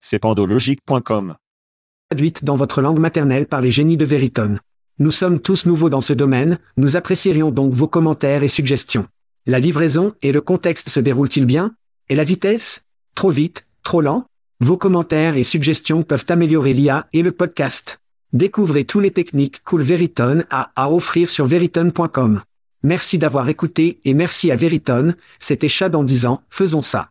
C'est. Traduite dans votre langue maternelle par les génies de Veritone. Nous sommes tous nouveaux dans ce domaine, nous apprécierions donc vos commentaires et suggestions. La livraison et le contexte se déroulent-ils bien? Et la vitesse? Trop vite? Trop lent? Vos commentaires et suggestions peuvent améliorer l'IA et le podcast. Découvrez tous les techniques Cool Veritone a à offrir sur veritone.com. Merci d'avoir écouté et merci à Veritone, c'était Chad en disant, faisons ça.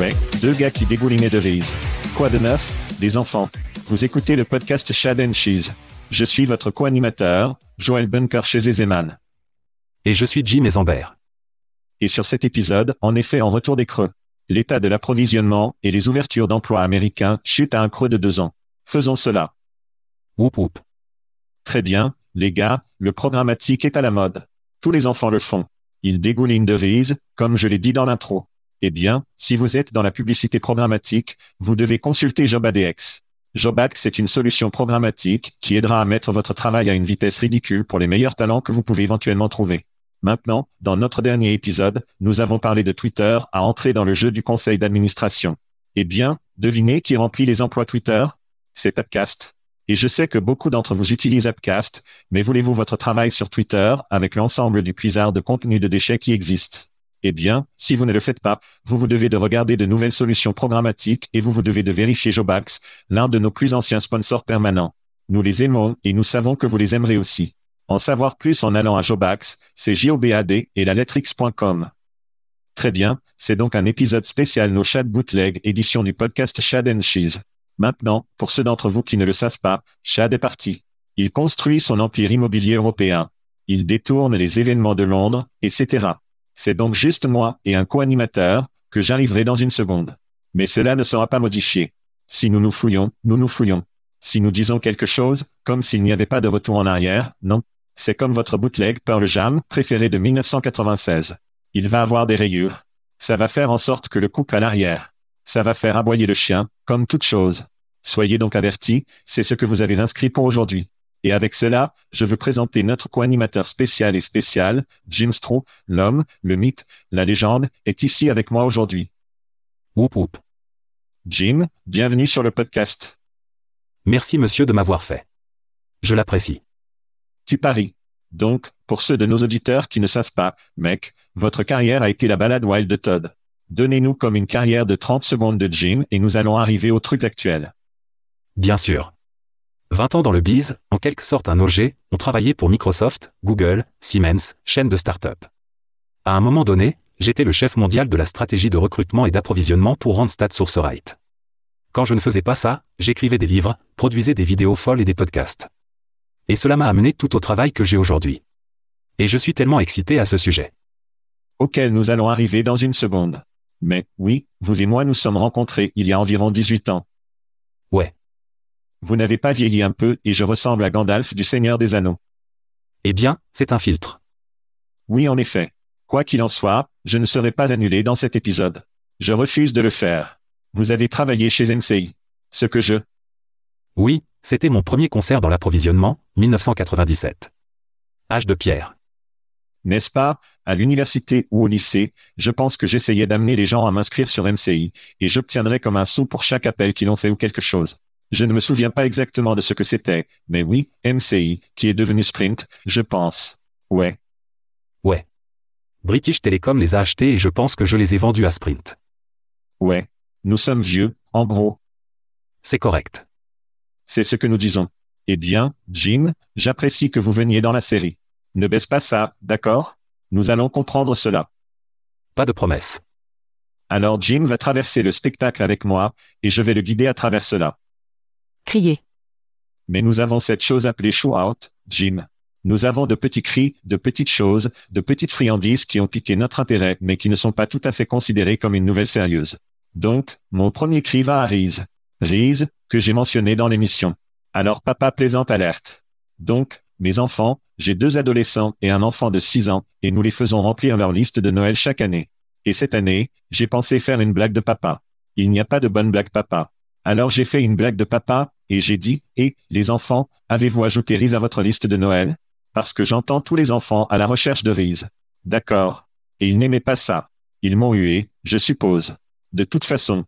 Ouais, deux gars qui dégoulinaient de vise. Quoi de neuf? Des enfants. Vous écoutez le podcast Shad and Cheese. Je suis votre co-animateur, Joël Bunker chez Ezeman. Et je suis Jim Ezambert. Et sur cet épisode, en effet en retour des creux. L'état de l'approvisionnement et les ouvertures d'emplois américains chutent à un creux de deux ans. Faisons cela. Whoop whoop. Très bien, les gars, le programmatique est à la mode. Tous les enfants le font. Ils dégoulinent de vise, comme je l'ai dit dans l'intro. Eh bien, si vous êtes dans la publicité programmatique, vous devez consulter JobADX. JobADX est une solution programmatique qui aidera à mettre votre travail à une vitesse ridicule pour les meilleurs talents que vous pouvez éventuellement trouver. Maintenant, dans notre dernier épisode, nous avons parlé de Twitter à entrer dans le jeu du conseil d'administration. Eh bien, devinez qui remplit les emplois Twitter? C'est Upcast. Et je sais que beaucoup d'entre vous utilisent Upcast, mais voulez-vous votre travail sur Twitter avec l'ensemble du puisard de contenu de déchets qui existe? Eh bien, si vous ne le faites pas, vous vous devez de regarder de nouvelles solutions programmatiques et vous vous devez de vérifier Jobax, l'un de nos plus anciens sponsors permanents. Nous les aimons et nous savons que vous les aimerez aussi. En savoir plus en allant à Jobax, c'est JOBAD et la lettre X.com. Très bien, c'est donc un épisode spécial No Chat Bootleg édition du podcast Shad and Cheese. Maintenant, pour ceux d'entre vous qui ne le savent pas, Chad est parti. Il construit son empire immobilier européen. Il détourne les événements de Londres, etc. C'est donc juste moi et un co-animateur, que j'arriverai dans une seconde. Mais cela ne sera pas modifié. Si nous nous fouillons, nous nous fouillons. Si nous disons quelque chose, comme s'il n'y avait pas de retour en arrière, non. C'est comme votre bootleg Pearl Jam préféré de 1996. Il va avoir des rayures. Ça va faire en sorte que le couple à l'arrière. Ça va faire aboyer le chien, comme toute chose. Soyez donc avertis, c'est ce que vous avez inscrit pour aujourd'hui. Et avec cela, je veux présenter notre co-animateur spécial et spécial, Jim Stroh, l'homme, le mythe, la légende, est ici avec moi aujourd'hui. Whoop whoop. Jim, bienvenue sur le podcast. Merci monsieur de m'avoir fait. Je l'apprécie. Tu paries. Donc, pour ceux de nos auditeurs qui ne savent pas, mec, votre carrière a été la balade Wild de Todd. Donnez-nous comme une carrière de 30 secondes de Jim et nous allons arriver au truc actuel. Bien sûr. 20 ans dans le biz, en quelque sorte un OG, ont travaillé pour Microsoft, Google, Siemens, chaîne de start-up. À un moment donné, j'étais le chef mondial de la stratégie de recrutement et d'approvisionnement pour Randstad SourceRight. Quand je ne faisais pas ça, j'écrivais des livres, produisais des vidéos folles et des podcasts. Et cela m'a amené tout au travail que j'ai aujourd'hui. Et je suis tellement excité à ce sujet. Auquel nous allons arriver dans une seconde. Mais, oui, vous et moi nous sommes rencontrés il y a environ 18 ans. Vous n'avez pas vieilli un peu et je ressemble à Gandalf du Seigneur des Anneaux. Eh bien, c'est un filtre. Oui, en effet. Quoi qu'il en soit, je ne serai pas annulé dans cet épisode. Je refuse de le faire. Vous avez travaillé chez MCI. Ce que je... Oui, c'était mon premier concert dans l'approvisionnement, 1997. Âge de pierre. N'est-ce pas, à l'université ou au lycée, je pense que j'essayais d'amener les gens à m'inscrire sur MCI, et j'obtiendrais comme un sou pour chaque appel qu'ils ont fait ou quelque chose. Je ne me souviens pas exactement de ce que c'était, mais oui, MCI, qui est devenu Sprint, je pense. Ouais. Ouais. British Telecom les a achetés et je pense que je les ai vendus à Sprint. Ouais. Nous sommes vieux, en gros. C'est correct. C'est ce que nous disons. Eh bien, Jim, j'apprécie que vous veniez dans la série. Ne baisse pas ça, d'accord? Nous allons comprendre cela. Pas de promesse. Alors Jim va traverser le spectacle avec moi, et je vais le guider à travers cela. Crier. Mais nous avons cette chose appelée show-out, Jim. Nous avons de petits cris, de petites choses, de petites friandises qui ont piqué notre intérêt mais qui ne sont pas tout à fait considérées comme une nouvelle sérieuse. Donc, mon premier cri va à Reese. Reese, que j'ai mentionné dans l'émission. Alors papa plaisante alerte. Donc, mes enfants, j'ai deux adolescents et un enfant de 6 ans, et nous les faisons remplir leur liste de Noël chaque année. Et cette année, j'ai pensé faire une blague de papa. Il n'y a pas de bonne blague papa. Alors j'ai fait une blague de papa, et j'ai dit, et, les enfants, avez-vous ajouté Reese à votre liste de Noël? Parce que j'entends tous les enfants à la recherche de Reese. D'accord. Et ils n'aimaient pas ça. Ils m'ont hué, je suppose. De toute façon.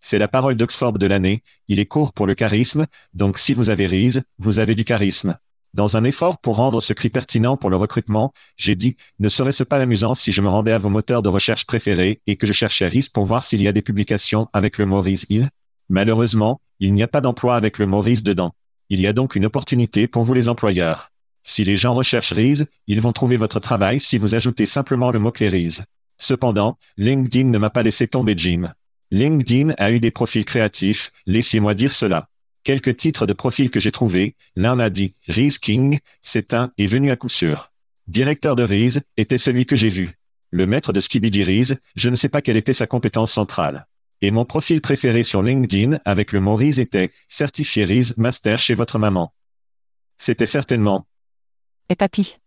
C'est la parole d'Oxford de l'année, il est court pour le charisme, donc si vous avez Reese, vous avez du charisme. Dans un effort pour rendre ce cri pertinent pour le recrutement, j'ai dit, ne serait-ce pas amusant si je me rendais à vos moteurs de recherche préférés et que je cherchais Reese pour voir s'il y a des publications avec le mot Reese il Malheureusement, il n'y a pas d'emploi avec le mot Reese dedans. Il y a donc une opportunité pour vous les employeurs. Si les gens recherchent Reese, ils vont trouver votre travail si vous ajoutez simplement le mot-clé Reese. Cependant, LinkedIn ne m'a pas laissé tomber Jim. LinkedIn a eu des profils créatifs, laissez-moi dire cela. Quelques titres de profils que j'ai trouvés, l'un a dit Reese King, c'est un est venu à coup sûr. Directeur de Reese était celui que j'ai vu. Le maître de Skibidi Reese, je ne sais pas quelle était sa compétence centrale. Et mon profil préféré sur LinkedIn avec le mot Reese était certifié Reese Master chez votre maman. C'était certainement. Et papy.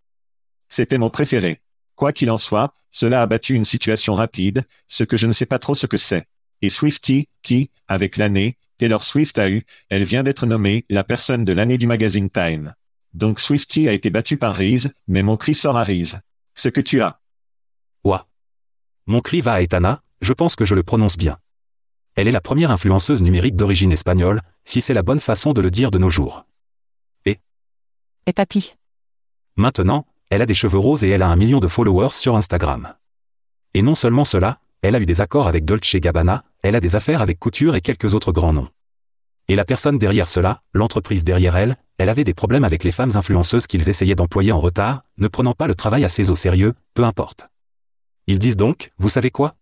C'était mon préféré. Quoi qu'il en soit, cela a battu une situation rapide, ce que je ne sais pas trop ce que c'est. Et Swifty, qui, avec l'année, Taylor Swift a eu, elle vient d'être nommée la personne de l'année du magazine Time. Donc Swifty a été battu par Reese, mais mon cri sort à Reese. Ce que tu as. Ouah. Mon cri va à Etana, je pense que je le prononce bien. Elle est la première influenceuse numérique d'origine espagnole, si c'est la bonne façon de le dire de nos jours. Et Et papy? Maintenant, elle a des cheveux roses et elle a un million de followers sur Instagram. Et non seulement cela, elle a eu des accords avec Dolce Gabbana, elle a des affaires avec Couture et quelques autres grands noms. Et la personne derrière cela, l'entreprise derrière elle, elle avait des problèmes avec les femmes influenceuses qu'ils essayaient d'employer en retard, ne prenant pas le travail assez au sérieux, peu importe. Ils disent donc, vous savez quoi?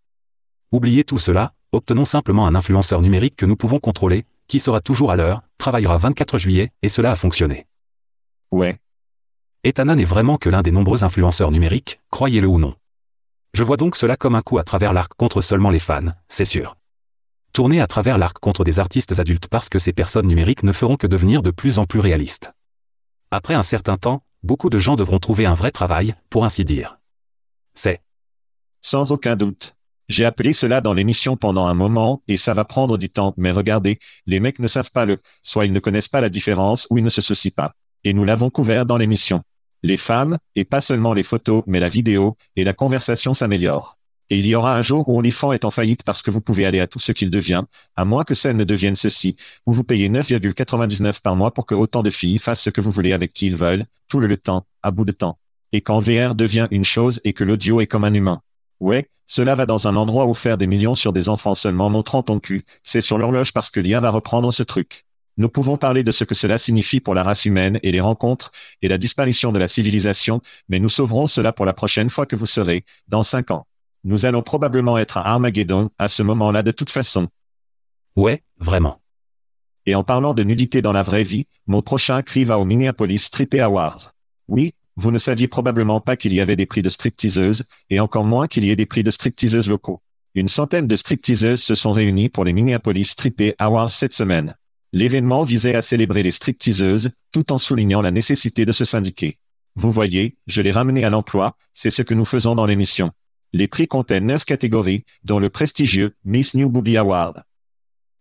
Oubliez tout cela, obtenons simplement un influenceur numérique que nous pouvons contrôler, qui sera toujours à l'heure, travaillera 24 juillet, et cela a fonctionné. Ouais. Etana n'est vraiment que l'un des nombreux influenceurs numériques, croyez-le ou non. Je vois donc cela comme un coup à travers l'arc contre seulement les fans, c'est sûr. Tourner à travers l'arc contre des artistes adultes parce que ces personnes numériques ne feront que devenir de plus en plus réalistes. Après un certain temps, beaucoup de gens devront trouver un vrai travail, pour ainsi dire. C'est. Sans aucun doute. J'ai appelé cela dans l'émission pendant un moment, et ça va prendre du temps, mais regardez, les mecs ne savent pas le, soit ils ne connaissent pas la différence ou ils ne se soucient pas. Et nous l'avons couvert dans l'émission. Les femmes, et pas seulement les photos, mais la vidéo, et la conversation s'améliore. Et il y aura un jour où OnlyFans est en faillite parce que vous pouvez aller à tout ce qu'il devient, à moins que celle ne devienne ceci, où vous payez 9,99 par mois pour que autant de filles fassent ce que vous voulez avec qui ils veulent, tout le, le temps, à bout de temps. Et quand VR devient une chose et que l'audio est comme un humain. Ouais, cela va dans un endroit où faire des millions sur des enfants seulement montrant ton cul, c'est sur l'horloge parce que l'IA va reprendre ce truc. Nous pouvons parler de ce que cela signifie pour la race humaine et les rencontres, et la disparition de la civilisation, mais nous sauverons cela pour la prochaine fois que vous serez, dans cinq ans. Nous allons probablement être à Armageddon à ce moment-là de toute façon. Ouais, vraiment. Et en parlant de nudité dans la vraie vie, mon prochain cri va au Minneapolis Strip Awards. Oui, vous ne saviez probablement pas qu'il y avait des prix de stripteaseuses, et encore moins qu'il y ait des prix de stripteaseuses locaux. Une centaine de stripteaseuses se sont réunies pour les Minneapolis Strip Awards cette semaine. L'événement visait à célébrer les stripteaseuses, tout en soulignant la nécessité de se syndiquer. Vous voyez, je l'ai ramené à l'emploi, c'est ce que nous faisons dans l'émission. Les prix comptaient neuf catégories, dont le prestigieux Miss New Booby Award.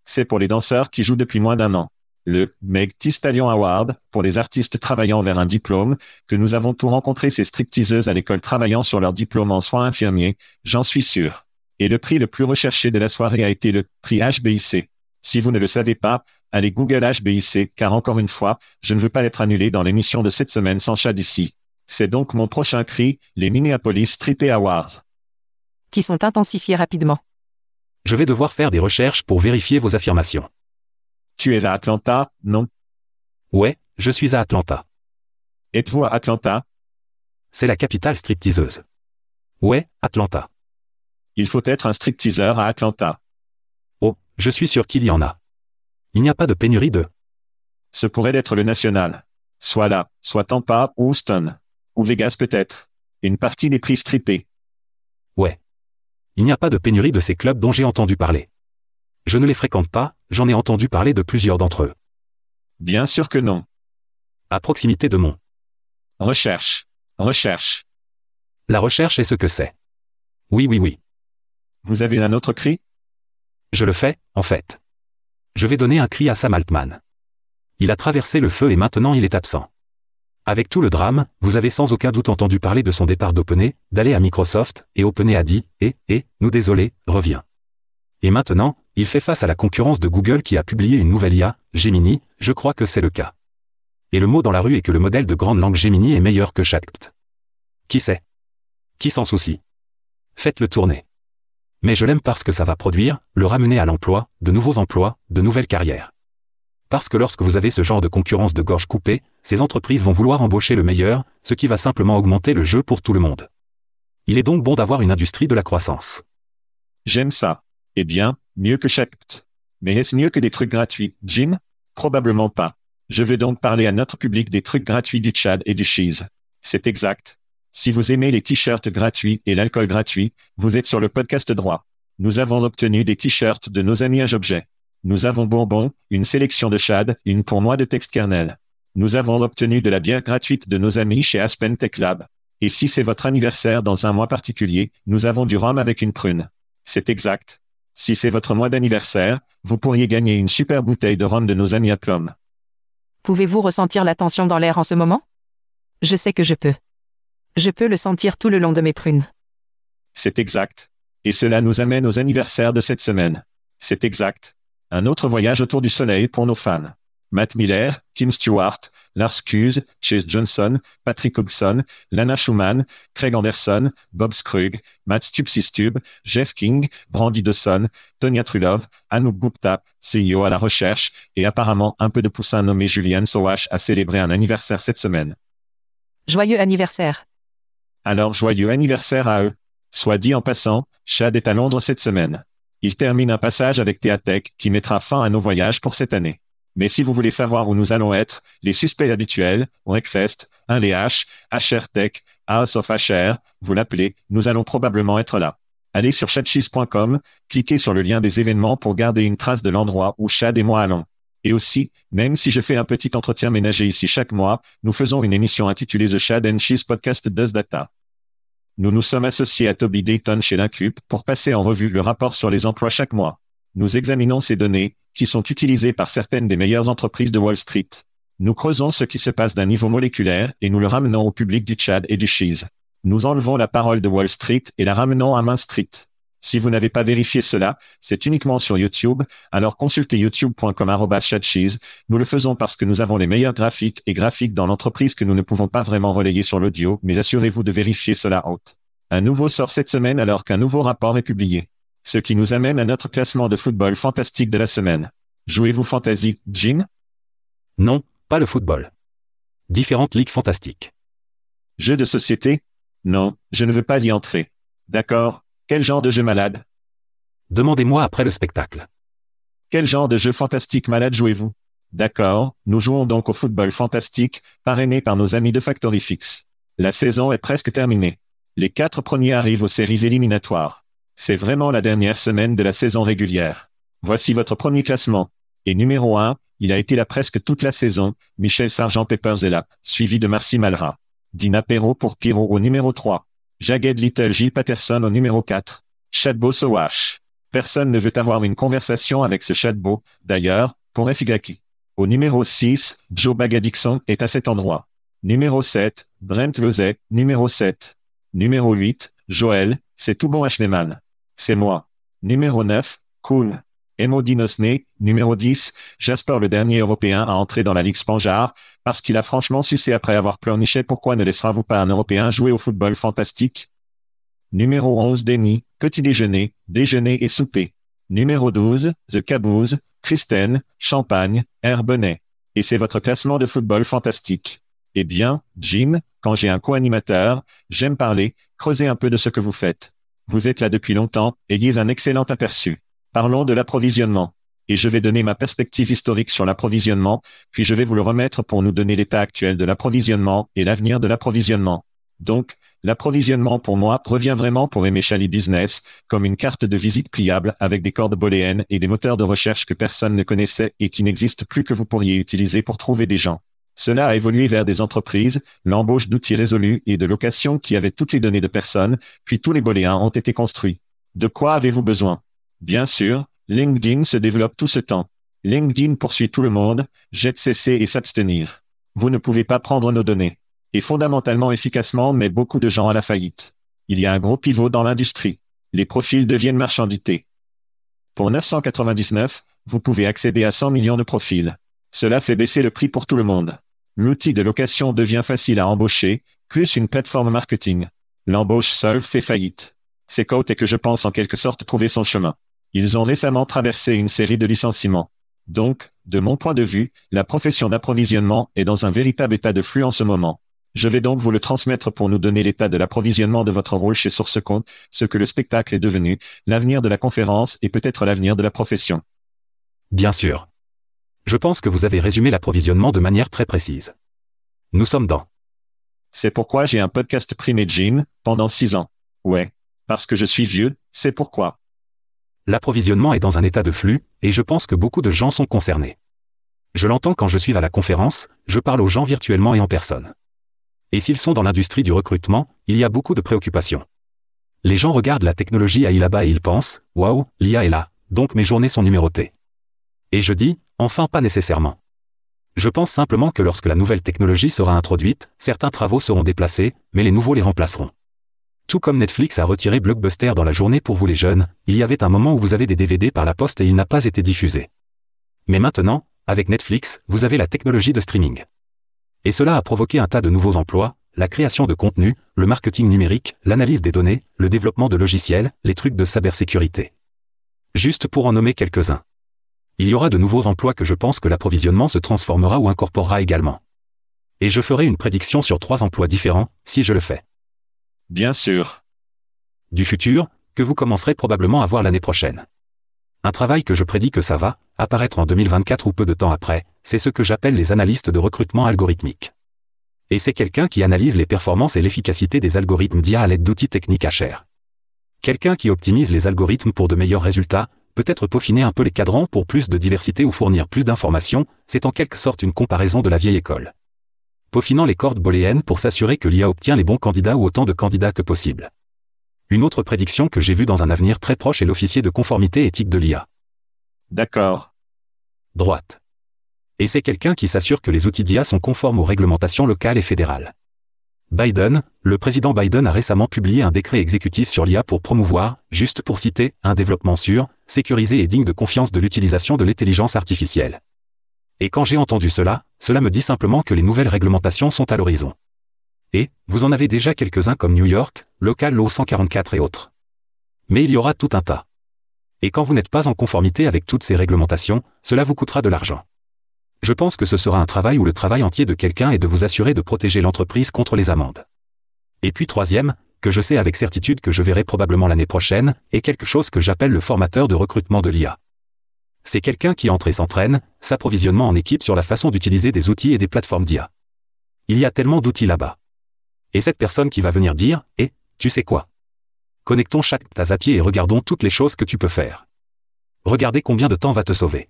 C'est pour les danseurs qui jouent depuis moins d'un an. Le Meg Stallion Award, pour les artistes travaillant vers un diplôme, que nous avons tout rencontré ces stripteaseuses à l'école travaillant sur leur diplôme en soins infirmiers, j'en suis sûr. Et le prix le plus recherché de la soirée a été le prix HBIC. Si vous ne le savez pas, allez Google HBIC, car encore une fois, je ne veux pas être annulé dans l'émission de cette semaine sans chat d'ici. C'est donc mon prochain cri, les Minneapolis Stripper Awards. Qui sont intensifiés rapidement. Je vais devoir faire des recherches pour vérifier vos affirmations. Tu es à Atlanta, non? Ouais, je suis à Atlanta. Êtes-vous à Atlanta? C'est la capitale stripteaseuse. Ouais, Atlanta. Il faut être un stripteaseur à Atlanta. Oh, je suis sûr qu'il y en a. Il n'y a pas de pénurie de... Ce pourrait être le national. Soit là, soit Tampa ou Houston. Ou Vegas peut-être. Une partie des prix strippés. Ouais. Il n'y a pas de pénurie de ces clubs dont j'ai entendu parler. Je ne les fréquente pas, j'en ai entendu parler de plusieurs d'entre eux. Bien sûr que non. À proximité de mon. Recherche. Recherche. La recherche est ce que c'est. Oui, oui, oui. Vous avez un autre cri? Je le fais, en fait. Je vais donner un cri à Sam Altman. Il a traversé le feu et maintenant il est absent. Avec tout le drame, vous avez sans aucun doute entendu parler de son départ d'OpenAI, d'aller à Microsoft, et OpenAI a dit, et, et, nous désolé, reviens. Et maintenant, il fait face à la concurrence de Google qui a publié une nouvelle IA, Gemini, je crois que c'est le cas. Et le mot dans la rue est que le modèle de grande langue Gemini est meilleur que ChatGPT. Qui sait? Qui s'en soucie? Faites-le tourner. Mais je l'aime parce que ça va produire, le ramener à l'emploi, de nouveaux emplois, de nouvelles carrières. Parce que lorsque vous avez ce genre de concurrence de gorge coupée, ces entreprises vont vouloir embaucher le meilleur, ce qui va simplement augmenter le jeu pour tout le monde. Il est donc bon d'avoir une industrie de la croissance. J'aime ça. Eh bien, mieux que ChatGPT. Mais est-ce mieux que des trucs gratuits, Jim? Probablement pas. Je veux donc parler à notre public des trucs gratuits du Chad et du Cheese. C'est exact. Si vous aimez les t-shirts gratuits et l'alcool gratuit, vous êtes sur le podcast droit. Nous avons obtenu des t-shirts de nos amis à Jobjet. Nous avons bonbons, une sélection de Chad, une pour moi de texte kernel. Nous avons obtenu de la bière gratuite de nos amis chez Aspen Tech Lab. Et si c'est votre anniversaire dans un mois particulier, nous avons du rhum avec une prune. C'est exact. Si c'est votre mois d'anniversaire, vous pourriez gagner une super bouteille de rhum de nos amis à Plum. Pouvez-vous ressentir la tension dans l'air en ce moment? Je sais que je peux. Je peux le sentir tout le long de mes prunes. C'est exact. Et cela nous amène aux anniversaires de cette semaine. C'est exact. Un autre voyage autour du soleil pour nos fans. Matt Miller, Kim Stewart, Lars Cuse, Chase Johnson, Patrick Hobson, Lana Schumann, Craig Anderson, Bob Scruggs, Matt Stubsistub, Jeff King, Brandy Dawson, Tonya Trulov, Anouk Gupta, CEO à la recherche, et apparemment un peu de poussin nommé Julian Sowash a célébré un anniversaire cette semaine. Joyeux anniversaire. Alors joyeux anniversaire à eux. Soit dit en passant, Chad est à Londres cette semaine. Il termine un passage avec Théatech qui mettra fin à nos voyages pour cette année. Mais si vous voulez savoir où nous allons être, les suspects habituels, Wreckfest, 1 les H, HR Tech, House of HR, vous l'appelez, nous allons probablement être là. Allez sur chatcheese.com, cliquez sur le lien des événements pour garder une trace de l'endroit où Chad et moi allons. Et aussi, même si je fais un petit entretien ménager ici chaque mois, nous faisons une émission intitulée The Chad and Cheese Podcast Does Data. Nous nous sommes associés à Toby Dayton chez l'Incup pour passer en revue le rapport sur les emplois chaque mois. Nous examinons ces données, qui sont utilisées par certaines des meilleures entreprises de Wall Street. Nous creusons ce qui se passe d'un niveau moléculaire et nous le ramenons au public du Tchad et du Cheese. Nous enlevons la parole de Wall Street et la ramenons à Main Street. Si vous n'avez pas vérifié cela, c'est uniquement sur YouTube, alors consultez youtube.com. Nous le faisons parce que nous avons les meilleurs graphiques et graphiques dans l'entreprise que nous ne pouvons pas vraiment relayer sur l'audio, mais assurez-vous de vérifier cela haute. Un nouveau sort cette semaine alors qu'un nouveau rapport est publié. Ce qui nous amène à notre classement de football fantastique de la semaine. Jouez-vous Fantasy, Jim Non, pas le football. Différentes ligues fantastiques. Jeu de société? Non, je ne veux pas y entrer. D'accord, quel genre de jeu malade? Demandez-moi après le spectacle. Quel genre de jeu fantastique malade jouez-vous? D'accord, nous jouons donc au football fantastique, parrainé par nos amis de Factory Fix. La saison est presque terminée. Les quatre premiers arrivent aux séries éliminatoires. C'est vraiment la dernière semaine de la saison régulière. Voici votre premier classement. Et numéro 1, il a été là presque toute la saison, Michel Sargent Peppers est là, suivi de Marcy Malra. Dina Perrault pour Kiro au numéro 3. Jagged Little J. Patterson au numéro 4. Chatbo Sowash. Personne ne veut avoir une conversation avec ce chatbot, d'ailleurs, pour Efigaki. Au numéro 6, Joe Bagadixon est à cet endroit. Numéro 7, Brent Lozet, numéro 7. Numéro 8, Joël, c'est tout bon Ashneman. C'est moi. Numéro 9, Cool. Emo Dinosne, numéro 10, Jasper le dernier Européen à entrer dans la Ligue Spanjar, parce qu'il a franchement sucé après avoir pleurniché pourquoi ne laissera-vous pas un Européen jouer au football fantastique? Numéro 11, Denis, petit déjeuner, déjeuner et souper. Numéro 12, The Caboose, Kristen, Champagne, Herbenet. Et c'est votre classement de football fantastique. Eh bien, Jim, quand j'ai un co-animateur, j'aime parler, creuser un peu de ce que vous faites. Vous êtes là depuis longtemps, ayez un excellent aperçu. Parlons de l'approvisionnement. Et je vais donner ma perspective historique sur l'approvisionnement, puis je vais vous le remettre pour nous donner l'état actuel de l'approvisionnement et l'avenir de l'approvisionnement. Donc, l'approvisionnement pour moi revient vraiment pour aimer Chali Business, comme une carte de visite pliable avec des cordes booléennes et des moteurs de recherche que personne ne connaissait et qui n'existent plus que vous pourriez utiliser pour trouver des gens. Cela a évolué vers des entreprises, l'embauche d'outils résolus et de locations qui avaient toutes les données de personnes, puis tous les boléens ont été construits. De quoi avez-vous besoin? Bien sûr, LinkedIn se développe tout ce temps. LinkedIn poursuit tout le monde, jette cesser et s'abstenir. Vous ne pouvez pas prendre nos données. Et fondamentalement efficacement met beaucoup de gens à la faillite. Il y a un gros pivot dans l'industrie. Les profils deviennent marchandités. Pour 999, vous pouvez accéder à 100 millions de profils. Cela fait baisser le prix pour tout le monde. L'outil de location devient facile à embaucher, plus une plateforme marketing. L'embauche seule fait faillite. C'est et que je pense en quelque sorte trouver son chemin. Ils ont récemment traversé une série de licenciements. Donc, de mon point de vue, la profession d'approvisionnement est dans un véritable état de flux en ce moment. Je vais donc vous le transmettre pour nous donner l'état de l'approvisionnement de votre rôle chez SourceConte, ce que le spectacle est devenu, l'avenir de la conférence et peut-être l'avenir de la profession. Bien sûr. Je pense que vous avez résumé l'approvisionnement de manière très précise. Nous sommes dans. C'est pourquoi j'ai un podcast Primé Jim, pendant six ans. Ouais. Parce que je suis vieux, c'est pourquoi. L'approvisionnement est dans un état de flux, et je pense que beaucoup de gens sont concernés. Je l'entends quand je suis à la conférence, je parle aux gens virtuellement et en personne. Et s'ils sont dans l'industrie du recrutement, il y a beaucoup de préoccupations. Les gens regardent la technologie à là-bas et ils pensent, waouh, l'IA est là, donc mes journées sont numérotées. Et je dis, enfin pas nécessairement. Je pense simplement que lorsque la nouvelle technologie sera introduite, certains travaux seront déplacés, mais les nouveaux les remplaceront. Tout comme Netflix a retiré Blockbuster dans la journée pour vous les jeunes, il y avait un moment où vous avez des DVD par la poste et il n'a pas été diffusé. Mais maintenant, avec Netflix, vous avez la technologie de streaming. Et cela a provoqué un tas de nouveaux emplois, la création de contenu, le marketing numérique, l'analyse des données, le développement de logiciels, les trucs de cybersécurité. Juste pour en nommer quelques-uns. Il y aura de nouveaux emplois que je pense que l'approvisionnement se transformera ou incorporera également. Et je ferai une prédiction sur trois emplois différents, si je le fais. Bien sûr. Du futur, que vous commencerez probablement à voir l'année prochaine. Un travail que je prédis que ça va apparaître en 2024 ou peu de temps après, c'est ce que j'appelle les analystes de recrutement algorithmique. Et c'est quelqu'un qui analyse les performances et l'efficacité des algorithmes d'IA à l'aide d'outils techniques à cher. Quelqu'un qui optimise les algorithmes pour de meilleurs résultats, peut-être peaufiner un peu les cadrans pour plus de diversité ou fournir plus d'informations, c'est en quelque sorte une comparaison de la vieille école. Peaufinant les cordes booléennes pour s'assurer que l'IA obtient les bons candidats ou autant de candidats que possible. Une autre prédiction que j'ai vue dans un avenir très proche est l'officier de conformité éthique de l'IA. D'accord. Droite. Et c'est quelqu'un qui s'assure que les outils d'IA sont conformes aux réglementations locales et fédérales. Biden, le président Biden a récemment publié un décret exécutif sur l'IA pour promouvoir, juste pour citer, un développement sûr, sécurisé et digne de confiance de l'utilisation de l'intelligence artificielle. Et quand j'ai entendu cela, cela me dit simplement que les nouvelles réglementations sont à l'horizon. Et, vous en avez déjà quelques-uns comme New York, Local Law 144 et autres. Mais il y aura tout un tas. Et quand vous n'êtes pas en conformité avec toutes ces réglementations, cela vous coûtera de l'argent. Je pense que ce sera un travail ou le travail entier de quelqu'un est de vous assurer de protéger l'entreprise contre les amendes. Et puis troisième, que je sais avec certitude que je verrai probablement l'année prochaine, est quelque chose que j'appelle le formateur de recrutement de l'IA. C'est quelqu'un qui entre et s'entraîne, s'approvisionnement en équipe sur la façon d'utiliser des outils et des plateformes d'IA. Il y a tellement d'outils là-bas. Et cette personne qui va venir dire, eh, tu sais quoi? Connectons chaque tasse à pied et regardons toutes les choses que tu peux faire. Regardez combien de temps va te sauver.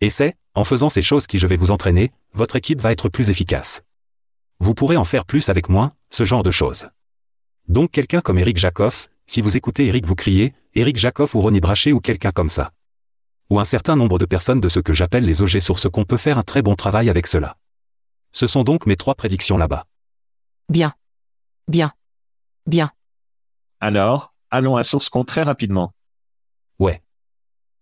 Et c'est, en faisant ces choses qui je vais vous entraîner, votre équipe va être plus efficace. Vous pourrez en faire plus avec moins, ce genre de choses. Donc quelqu'un comme Eric Jacoff, si vous écoutez Eric vous criez, Eric Jacoff ou Ronnie Brachet ou quelqu'un comme ça. Ou un certain nombre de personnes de ce que j'appelle les OG sur ce qu'on peut faire un très bon travail avec cela. Ce sont donc mes trois prédictions là-bas. Bien. Bien. Bien. Alors, allons à SourceCon très rapidement.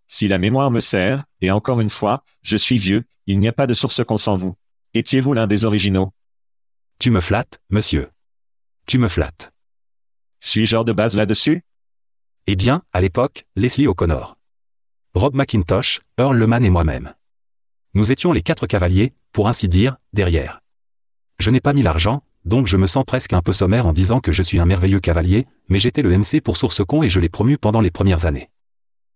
Si la mémoire me sert, et encore une fois, je suis vieux, il n'y a pas de SourceCon sans vous. Étiez-vous l'un des originaux? Tu me flattes, monsieur. Tu me flattes. Suis-je hors de base là-dessus? Eh bien, à l'époque, Leslie O'Connor. Rob McIntosh, Earl Leman et moi-même. Nous étions les quatre cavaliers, pour ainsi dire, derrière. Je n'ai pas mis l'argent, donc je me sens presque un peu sommaire en disant que je suis un merveilleux cavalier, mais j'étais le MC pour SourceCon et je l'ai promu pendant les premières années.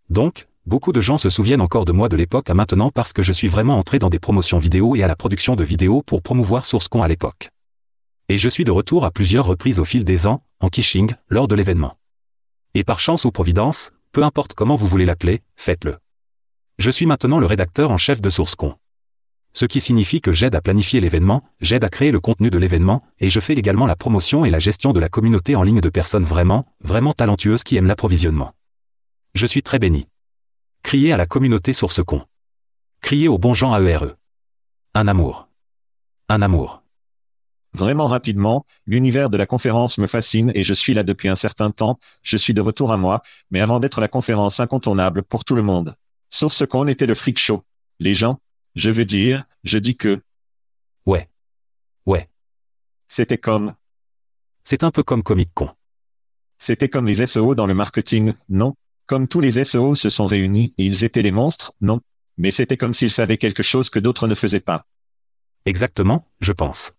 Donc, beaucoup de gens se souviennent encore de moi de l'époque à maintenant parce que je suis vraiment entré dans des promotions vidéo et à la production de vidéos pour promouvoir SourceCon à l'époque. Et je suis de retour à plusieurs reprises au fil des ans, en kishing, lors de l'événement. Et par chance ou providence, peu importe comment vous voulez l'appeler, faites-le. Je suis maintenant le rédacteur en chef de SourceCon. Ce qui signifie que j'aide à planifier l'événement, j'aide à créer le contenu de l'événement, et je fais également la promotion et la gestion de la communauté en ligne de personnes vraiment, vraiment talentueuses qui aiment l'approvisionnement. Je suis très béni. Criez à la communauté SourceCon. Criez aux bons gens AERE. Un amour. Un amour. Vraiment rapidement, l'univers de la conférence me fascine et je suis là depuis un certain temps, je suis de retour à moi, mais avant d'être la conférence incontournable pour tout le monde. SourceCon était le freak show. Les gens, je veux dire, je dis que Ouais. Ouais. c'était comme, C'est un peu comme Comic Con. c'était comme les SEO dans le marketing, non? Comme tous les SEO se sont réunis et ils étaient les monstres, non? Mais c'était comme s'ils savaient quelque chose que d'autres ne faisaient pas. Exactement, je pense.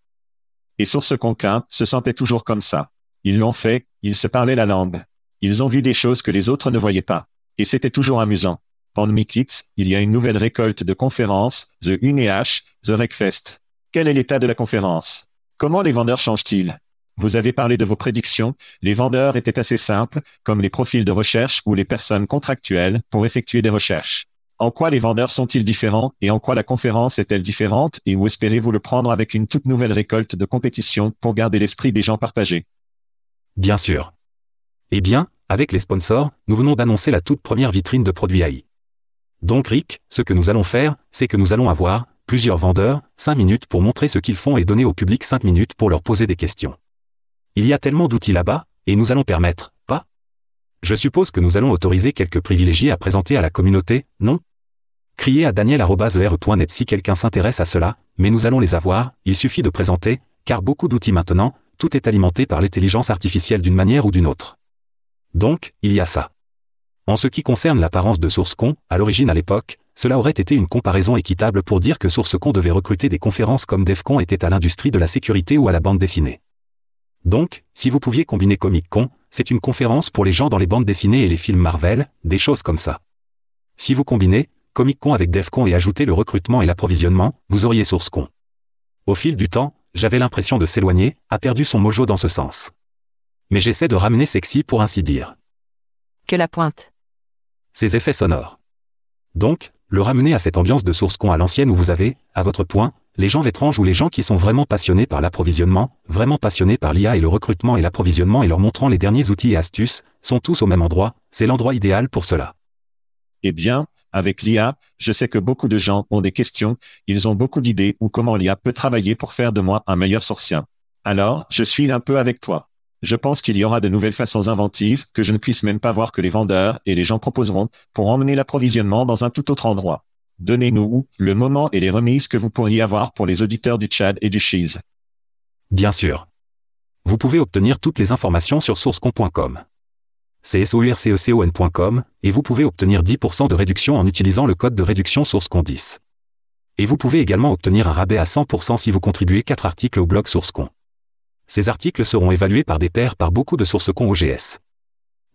Et sur ce conquin, se sentait toujours comme ça. Ils l'ont fait, ils se parlaient la langue. Ils ont vu des choses que les autres ne voyaient pas. Et c'était toujours amusant. Pandemic X, il y a une nouvelle récolte de conférences, The UNEH, The Wreckfest. Quel est l'état de la conférence? Comment les vendeurs changent-ils? Vous avez parlé de vos prédictions, les vendeurs étaient assez simples, comme les profils de recherche ou les personnes contractuelles, pour effectuer des recherches. En quoi les vendeurs sont-ils différents et en quoi la conférence est-elle différente et où espérez-vous le prendre avec une toute nouvelle récolte de compétition pour garder l'esprit des gens partagés? Bien sûr. Eh bien, avec les sponsors, nous venons d'annoncer la toute première vitrine de produits AI. Donc Rick, ce que nous allons faire, c'est que nous allons avoir, plusieurs vendeurs, 5 minutes pour montrer ce qu'ils font et donner au public 5 minutes pour leur poser des questions. Il y a tellement d'outils là-bas, et nous allons permettre, pas? Je suppose que nous allons autoriser quelques privilégiés à présenter à la communauté, non? Criez à daniel.re.net si quelqu'un s'intéresse à cela, mais nous allons les avoir, il suffit de présenter, car beaucoup d'outils maintenant, tout est alimenté par l'intelligence artificielle d'une manière ou d'une autre. Donc, il y a ça. En ce qui concerne l'apparence de SourceCon, à l'origine à l'époque, cela aurait été une comparaison équitable pour dire que SourceCon devait recruter des conférences comme DEFCON était à l'industrie de la sécurité ou à la bande dessinée. Donc, si vous pouviez combiner Comic Con, c'est une conférence pour les gens dans les bandes dessinées et les films Marvel, des choses comme ça. Si vous combinez Comic Con avec DEFCON et ajoutez le recrutement et l'approvisionnement, vous auriez SourceCon. Au fil du temps, j'avais l'impression de s'éloigner, a perdu son mojo dans ce sens. Mais j'essaie de ramener sexy pour ainsi dire. Que la pointe. Ces effets sonores. Donc, le ramener à cette ambiance de source con à l'ancienne où vous avez, à votre point, les gens étranges ou les gens qui sont vraiment passionnés par l'approvisionnement, vraiment passionnés par l'IA et le recrutement et l'approvisionnement et leur montrant les derniers outils et astuces, sont tous au même endroit, c'est l'endroit idéal pour cela. Eh bien, avec l'IA, je sais que beaucoup de gens ont des questions, ils ont beaucoup d'idées ou comment l'IA peut travailler pour faire de moi un meilleur sorcien. Alors, je suis un peu avec toi. Je pense qu'il y aura de nouvelles façons inventives que je ne puisse même pas voir que les vendeurs et les gens proposeront pour emmener l'approvisionnement dans un tout autre endroit. Donnez-nous le moment et les remises que vous pourriez avoir pour les auditeurs du Tchad et du Cheese. Bien sûr. Vous pouvez obtenir toutes les informations sur sourcecon.com. C'est sourcecon.com, et vous pouvez obtenir 10% de réduction en utilisant le code de réduction SourceCon 10. Et vous pouvez également obtenir un rabais à 100% si vous contribuez 4 articles au blog SourceCon. Ces articles seront évalués par des pairs par beaucoup de SourceCon OGS.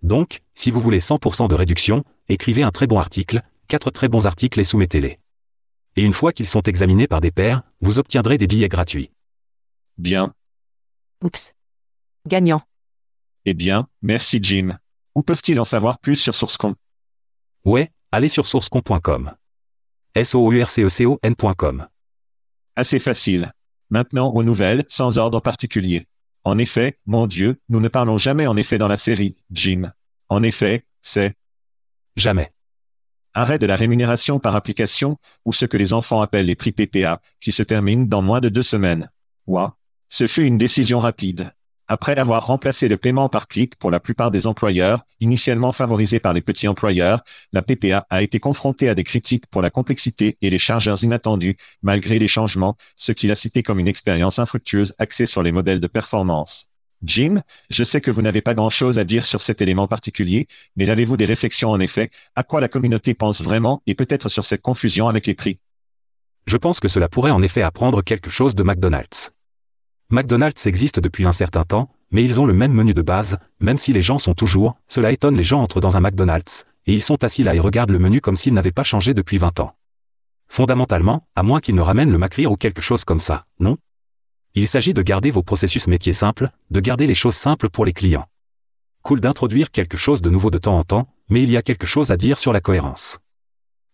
Donc, si vous voulez 100% de réduction, écrivez un très bon article, 4 très bons articles et soumettez-les. Et une fois qu'ils sont examinés par des pairs, vous obtiendrez des billets gratuits. Bien. Oups. Gagnant. Eh bien, merci Jim. Où peuvent-ils en savoir plus sur SourceCon? Ouais, allez sur sourcecon.com. s o u r c e c o n.com. Assez facile. Maintenant aux nouvelles, sans ordre particulier. En effet, mon Dieu, nous ne parlons jamais en effet dans la série, Jim. En effet, c'est Jamais. Arrêt de la rémunération par application, ou ce que les enfants appellent les prix PPA, qui se terminent dans moins de deux semaines. Ouah. Ce fut une décision rapide. Après avoir remplacé le paiement par clic pour la plupart des employeurs, initialement favorisé par les petits employeurs, la PPA a été confrontée à des critiques pour la complexité et les chargeurs inattendus, malgré les changements, ce qu'il a cité comme une expérience infructueuse axée sur les modèles de performance. Jim, je sais que vous n'avez pas grand-chose à dire sur cet élément particulier, mais avez-vous des réflexions en effet, à quoi la communauté pense vraiment et peut-être sur cette confusion avec les prix? Je pense que cela pourrait en effet apprendre quelque chose de McDonald's. McDonald's existe depuis un certain temps, mais ils ont le même menu de base, même si les gens sont toujours, cela étonne les gens entrent dans un McDonald's, et ils sont assis là et regardent le menu comme s'il n'avait pas changé depuis 20 ans. Fondamentalement, à moins qu'ils ne ramènent le McRear ou quelque chose comme ça, non? Il s'agit de garder vos processus métiers simples, de garder les choses simples pour les clients. Cool d'introduire quelque chose de nouveau de temps en temps, mais il y a quelque chose à dire sur la cohérence.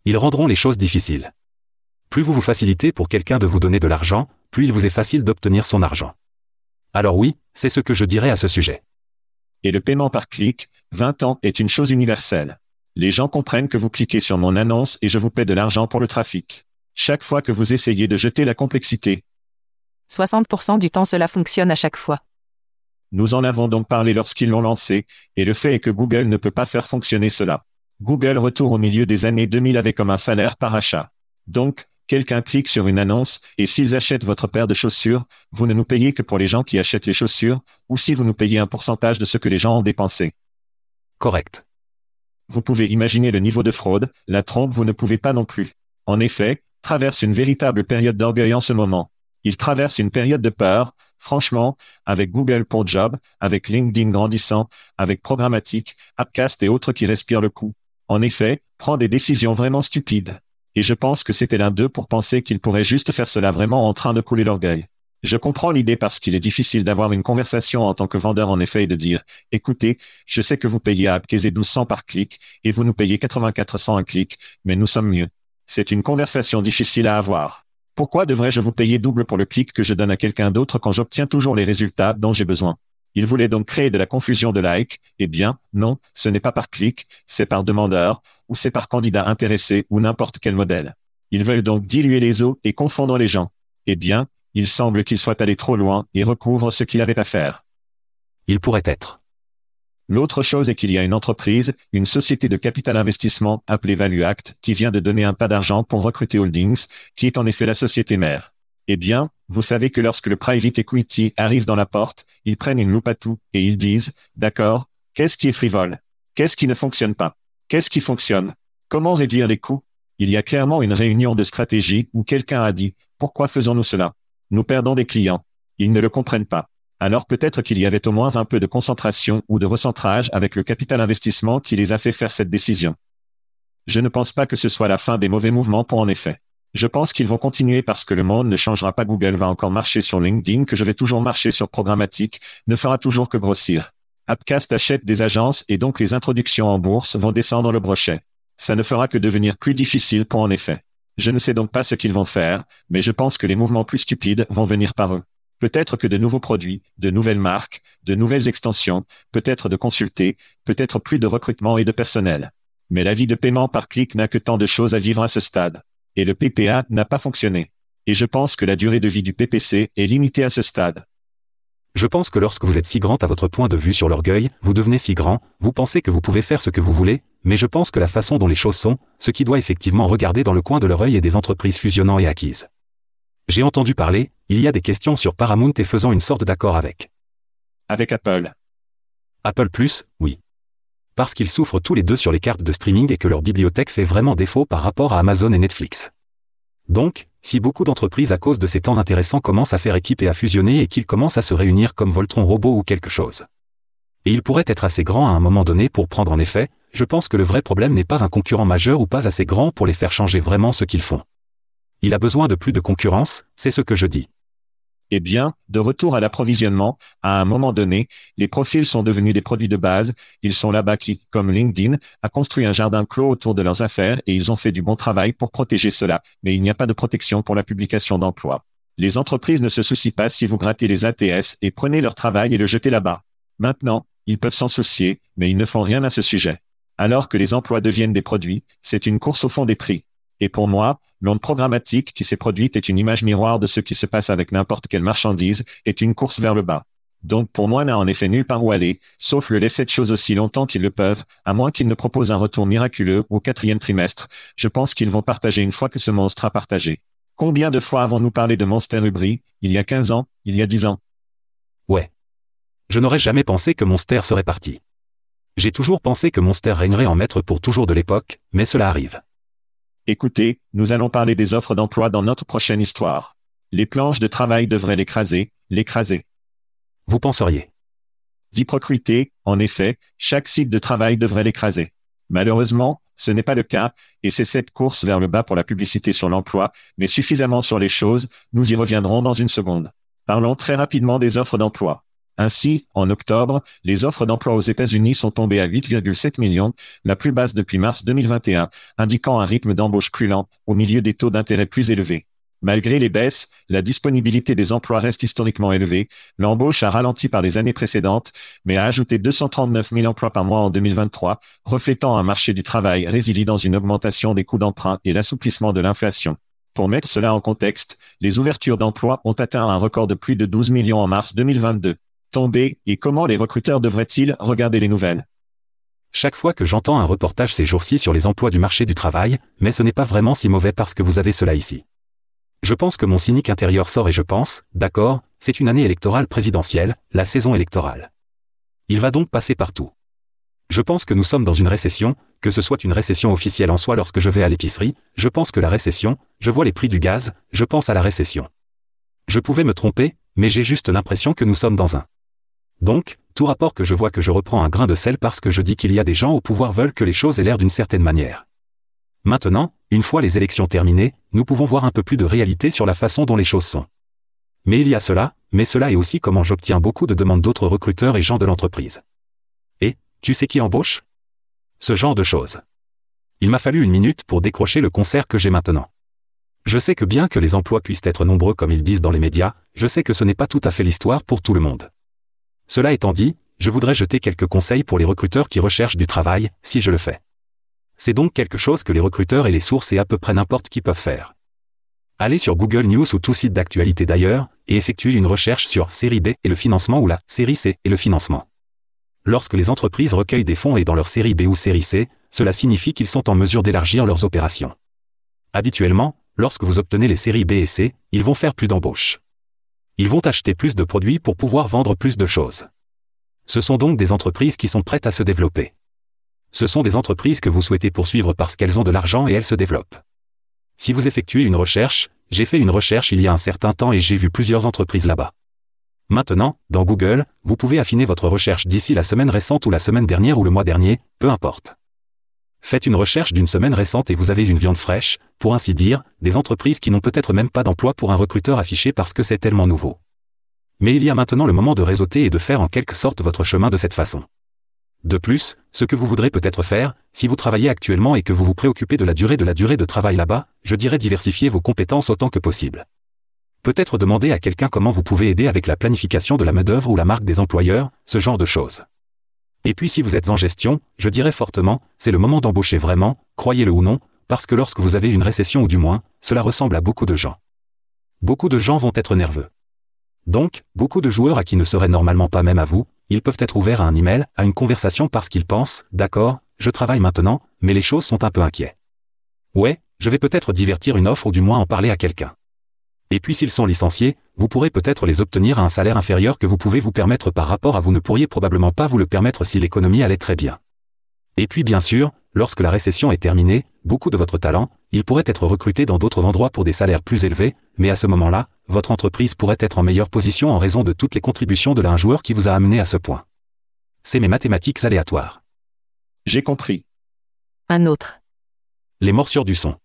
Ils rendront les choses difficiles. Plus vous vous facilitez pour quelqu'un de vous donner de l'argent, plus il vous est facile d'obtenir son argent. Alors oui, c'est ce que je dirais à ce sujet. Et le paiement par clic, 20 ans, est une chose universelle. Les gens comprennent que vous cliquez sur mon annonce et je vous paie de l'argent pour le trafic. Chaque fois que vous essayez de jeter la complexité, 60% du temps cela fonctionne à chaque fois. nous en avons donc parlé lorsqu'ils l'ont lancé, et le fait est que Google ne peut pas faire fonctionner cela. Google retourne au milieu des années 2000 avec comme un salaire par achat. Donc, quelqu'un clique sur une annonce, et s'ils achètent votre paire de chaussures, vous ne nous payez que pour les gens qui achètent les chaussures, ou si vous nous payez un pourcentage de ce que les gens ont dépensé. Correct. Vous pouvez imaginer le niveau de fraude, la trompe vous ne pouvez pas non plus. En effet, traverse une véritable période d'orgueil en ce moment. Il traverse une période de peur, franchement, avec Google pour Job, avec LinkedIn grandissant, avec Programmatique, Appcast et autres qui respirent le coup. En effet, prend des décisions vraiment stupides. Et je pense que c'était l'un d'eux pour penser qu'il pourrait juste faire cela vraiment en train de couler l'orgueil. Je comprends l'idée parce qu'il est difficile d'avoir une conversation en tant que vendeur en effet et de dire, écoutez, je sais que vous payez à Appcase 1200 par clic, et vous nous payez 8400 un clic, mais nous sommes mieux. C'est une conversation difficile à avoir. Pourquoi devrais-je vous payer double pour le clic que je donne à quelqu'un d'autre quand j'obtiens toujours les résultats dont j'ai besoin? Il voulait donc créer de la confusion de like. Eh bien, non, ce n'est pas par clic, c'est par demandeur, ou c'est par candidat intéressé ou n'importe quel modèle. Ils veulent donc diluer les eaux et confondre les gens. Eh bien, il semble qu'ils soient allés trop loin et recouvrent ce qu'il avait à faire. Il pourrait être. L'autre chose est qu'il y a une entreprise, une société de capital investissement appelée ValueAct, qui vient de donner un tas d'argent pour recruter Holdings, qui est en effet la société mère. Eh bien, vous savez que lorsque le private equity arrive dans la porte, ils prennent une loupe à tout, et ils disent, d'accord, qu'est-ce qui est frivole? Qu'est-ce qui ne fonctionne pas? Qu'est-ce qui fonctionne? Comment réduire les coûts? Il y a clairement une réunion de stratégie où quelqu'un a dit, pourquoi faisons-nous cela? Nous perdons des clients. Ils ne le comprennent pas. Alors peut-être qu'il y avait au moins un peu de concentration ou de recentrage avec le capital investissement qui les a fait faire cette décision. Je ne pense pas que ce soit la fin des mauvais mouvements pour en effet. Je pense qu'ils vont continuer parce que le monde ne changera pas. Google va encore marcher sur LinkedIn, que je vais toujours marcher sur programmatique, ne fera toujours que grossir. Appcast achète des agences et donc les introductions en bourse vont descendre le brochet. Ça ne fera que devenir plus difficile pour en effet. Je ne sais donc pas ce qu'ils vont faire, mais je pense que les mouvements plus stupides vont venir par eux. Peut-être que de nouveaux produits, de nouvelles marques, de nouvelles extensions, peut-être de consulter, peut-être plus de recrutement et de personnel. Mais la vie de paiement par clic n'a que tant de choses à vivre à ce stade. Et le PPA n'a pas fonctionné. Et je pense que la durée de vie du PPC est limitée à ce stade. Je pense que lorsque vous êtes si grand à votre point de vue sur l'orgueil, vous devenez si grand, vous pensez que vous pouvez faire ce que vous voulez, mais je pense que la façon dont les choses sont, ce qui doit effectivement regarder dans le coin de leur œil est des entreprises fusionnant et acquises. J'ai entendu parler, il y a des questions sur Paramount et faisant une sorte d'accord avec. Avec Apple. Apple Plus, oui. Parce qu'ils souffrent tous les deux sur les cartes de streaming et que leur bibliothèque fait vraiment défaut par rapport à Amazon et Netflix. Donc, si beaucoup d'entreprises à cause de ces temps intéressants commencent à faire équipe et à fusionner et qu'ils commencent à se réunir comme Voltron Robot ou quelque chose. Et ils pourraient être assez grands à un moment donné pour prendre en effet, je pense que le vrai problème n'est pas un concurrent majeur ou pas assez grand pour les faire changer vraiment ce qu'ils font. Il a besoin de plus de concurrence, c'est ce que je dis. Eh bien, de retour à l'approvisionnement, à un moment donné, les profils sont devenus des produits de base, ils sont là-bas qui, comme LinkedIn, a construit un jardin clos autour de leurs affaires et ils ont fait du bon travail pour protéger cela, mais il n'y a pas de protection pour la publication d'emploi. Les entreprises ne se soucient pas si vous grattez les ATS et prenez leur travail et le jetez là-bas. Maintenant, ils peuvent s'en soucier, mais ils ne font rien à ce sujet. Alors que les emplois deviennent des produits, c'est une course au fond des prix. Et pour moi, l'onde programmatique qui s'est produite est une image miroir de ce qui se passe avec n'importe quelle marchandise, est une course vers le bas. Donc pour moi n'a en effet nulle part où aller, sauf le laisser de choses aussi longtemps qu'ils le peuvent, à moins qu'ils ne proposent un retour miraculeux au quatrième trimestre. Je pense qu'ils vont partager une fois que ce monstre a partagé. Combien de fois avons-nous parlé de Monster Ubri, il y a 15 ans, il y a 10 ans? Ouais. Je n'aurais jamais pensé que Monster serait parti. J'ai toujours pensé que Monster régnerait en maître pour toujours de l'époque, mais cela arrive. Écoutez, nous allons parler des offres d'emploi dans notre prochaine histoire. Les planches de travail devraient l'écraser, l'écraser. Vous penseriez. D'hyprocrité, en effet, chaque site de travail devrait l'écraser. Malheureusement, ce n'est pas le cas, et c'est cette course vers le bas pour la publicité sur l'emploi, mais suffisamment sur les choses, nous y reviendrons dans une seconde. Parlons très rapidement des offres d'emploi. Ainsi, en octobre, les offres d'emploi aux États-Unis sont tombées à 8,7 millions, la plus basse depuis mars 2021, indiquant un rythme d'embauche plus lent, au milieu des taux d'intérêt plus élevés. Malgré les baisses, la disponibilité des emplois reste historiquement élevée. L'embauche a ralenti par les années précédentes, mais a ajouté 239 000 emplois par mois en 2023, reflétant un marché du travail résilient dans une augmentation des coûts d'emprunt et l'assouplissement de l'inflation. Pour mettre cela en contexte, les ouvertures d'emplois ont atteint un record de plus de 12 millions en mars 2022. Tombé, et comment les recruteurs devraient-ils regarder les nouvelles? Chaque fois que j'entends un reportage ces jours-ci sur les emplois du marché du travail, mais ce n'est pas vraiment si mauvais parce que vous avez cela ici. Je pense que mon cynique intérieur sort et je pense, d'accord, c'est une année électorale présidentielle, la saison électorale. Il va donc passer partout. Je pense que nous sommes dans une récession, que ce soit une récession officielle en soi lorsque je vais à l'épicerie, je pense que la récession, je vois les prix du gaz, je pense à la récession. Je pouvais me tromper, mais j'ai juste l'impression que nous sommes dans un. Donc, tout rapport que je vois que je reprends un grain de sel parce que je dis qu'il y a des gens au pouvoir veulent que les choses aient l'air d'une certaine manière. Maintenant, une fois les élections terminées, nous pouvons voir un peu plus de réalité sur la façon dont les choses sont. Mais il y a cela, mais cela est aussi comment j'obtiens beaucoup de demandes d'autres recruteurs et gens de l'entreprise. Et, tu sais qui embauche? Ce genre de choses. Il m'a fallu une minute pour décrocher le concert que j'ai maintenant. Je sais que bien que les emplois puissent être nombreux comme ils disent dans les médias, je sais que ce n'est pas tout à fait l'histoire pour tout le monde. Cela étant dit, je voudrais jeter quelques conseils pour les recruteurs qui recherchent du travail, si je le fais. C'est donc quelque chose que les recruteurs et les sources et à peu près n'importe qui peuvent faire. Allez sur Google News ou tout site d'actualité d'ailleurs, et effectuez une recherche sur série B et le financement ou la série C et le financement. Lorsque les entreprises recueillent des fonds et dans leur série B ou série C, cela signifie qu'ils sont en mesure d'élargir leurs opérations. Habituellement, lorsque vous obtenez les séries B et C, ils vont faire plus d'embauches. Ils vont acheter plus de produits pour pouvoir vendre plus de choses. Ce sont donc des entreprises qui sont prêtes à se développer ce sont des entreprises que vous souhaitez poursuivre parce qu'elles ont de l'argent et elles se développent. Si vous effectuez une recherche, j'ai fait une recherche il y a un certain temps et j'ai vu plusieurs entreprises là-bas. Maintenant, dans Google, vous pouvez affiner votre recherche d'ici la semaine récente ou la semaine dernière ou le mois dernier, peu importe. Faites une recherche d'une semaine récente et vous avez une viande fraîche, pour ainsi dire, des entreprises qui n'ont peut-être même pas d'emploi pour un recruteur affiché parce que c'est tellement nouveau. Mais il y a maintenant le moment de réseauter et de faire en quelque sorte votre chemin de cette façon. De plus, ce que vous voudrez peut-être faire, si vous travaillez actuellement et que vous vous préoccupez de la durée de la durée de travail là-bas, je dirais diversifier vos compétences autant que possible. Peut-être demander à quelqu'un comment vous pouvez aider avec la planification de la main-d'œuvre ou la marque des employeurs, ce genre de choses. Et puis si vous êtes en gestion, je dirais fortement, c'est le moment d'embaucher vraiment, croyez-le ou non, parce que lorsque vous avez une récession ou du moins, cela ressemble à beaucoup de gens. Beaucoup de gens vont être nerveux. Donc, beaucoup de joueurs à qui ne seraient normalement pas même à vous, ils peuvent être ouverts à un email, à une conversation parce qu'ils pensent, d'accord, je travaille maintenant, mais les choses sont un peu inquiets. Ouais, je vais peut-être divertir une offre ou du moins en parler à quelqu'un. Et puis s'ils sont licenciés, vous pourrez peut-être les obtenir à un salaire inférieur que vous pouvez vous permettre par rapport à vous ne pourriez probablement pas vous le permettre si l'économie allait très bien. Et puis bien sûr, lorsque la récession est terminée, beaucoup de votre talent, il pourrait être recruté dans d'autres endroits pour des salaires plus élevés, mais à ce moment-là, votre entreprise pourrait être en meilleure position en raison de toutes les contributions de l'un joueur qui vous a amené à ce point. C'est mes mathématiques aléatoires. J'ai compris. Un autre. Les morsures du son.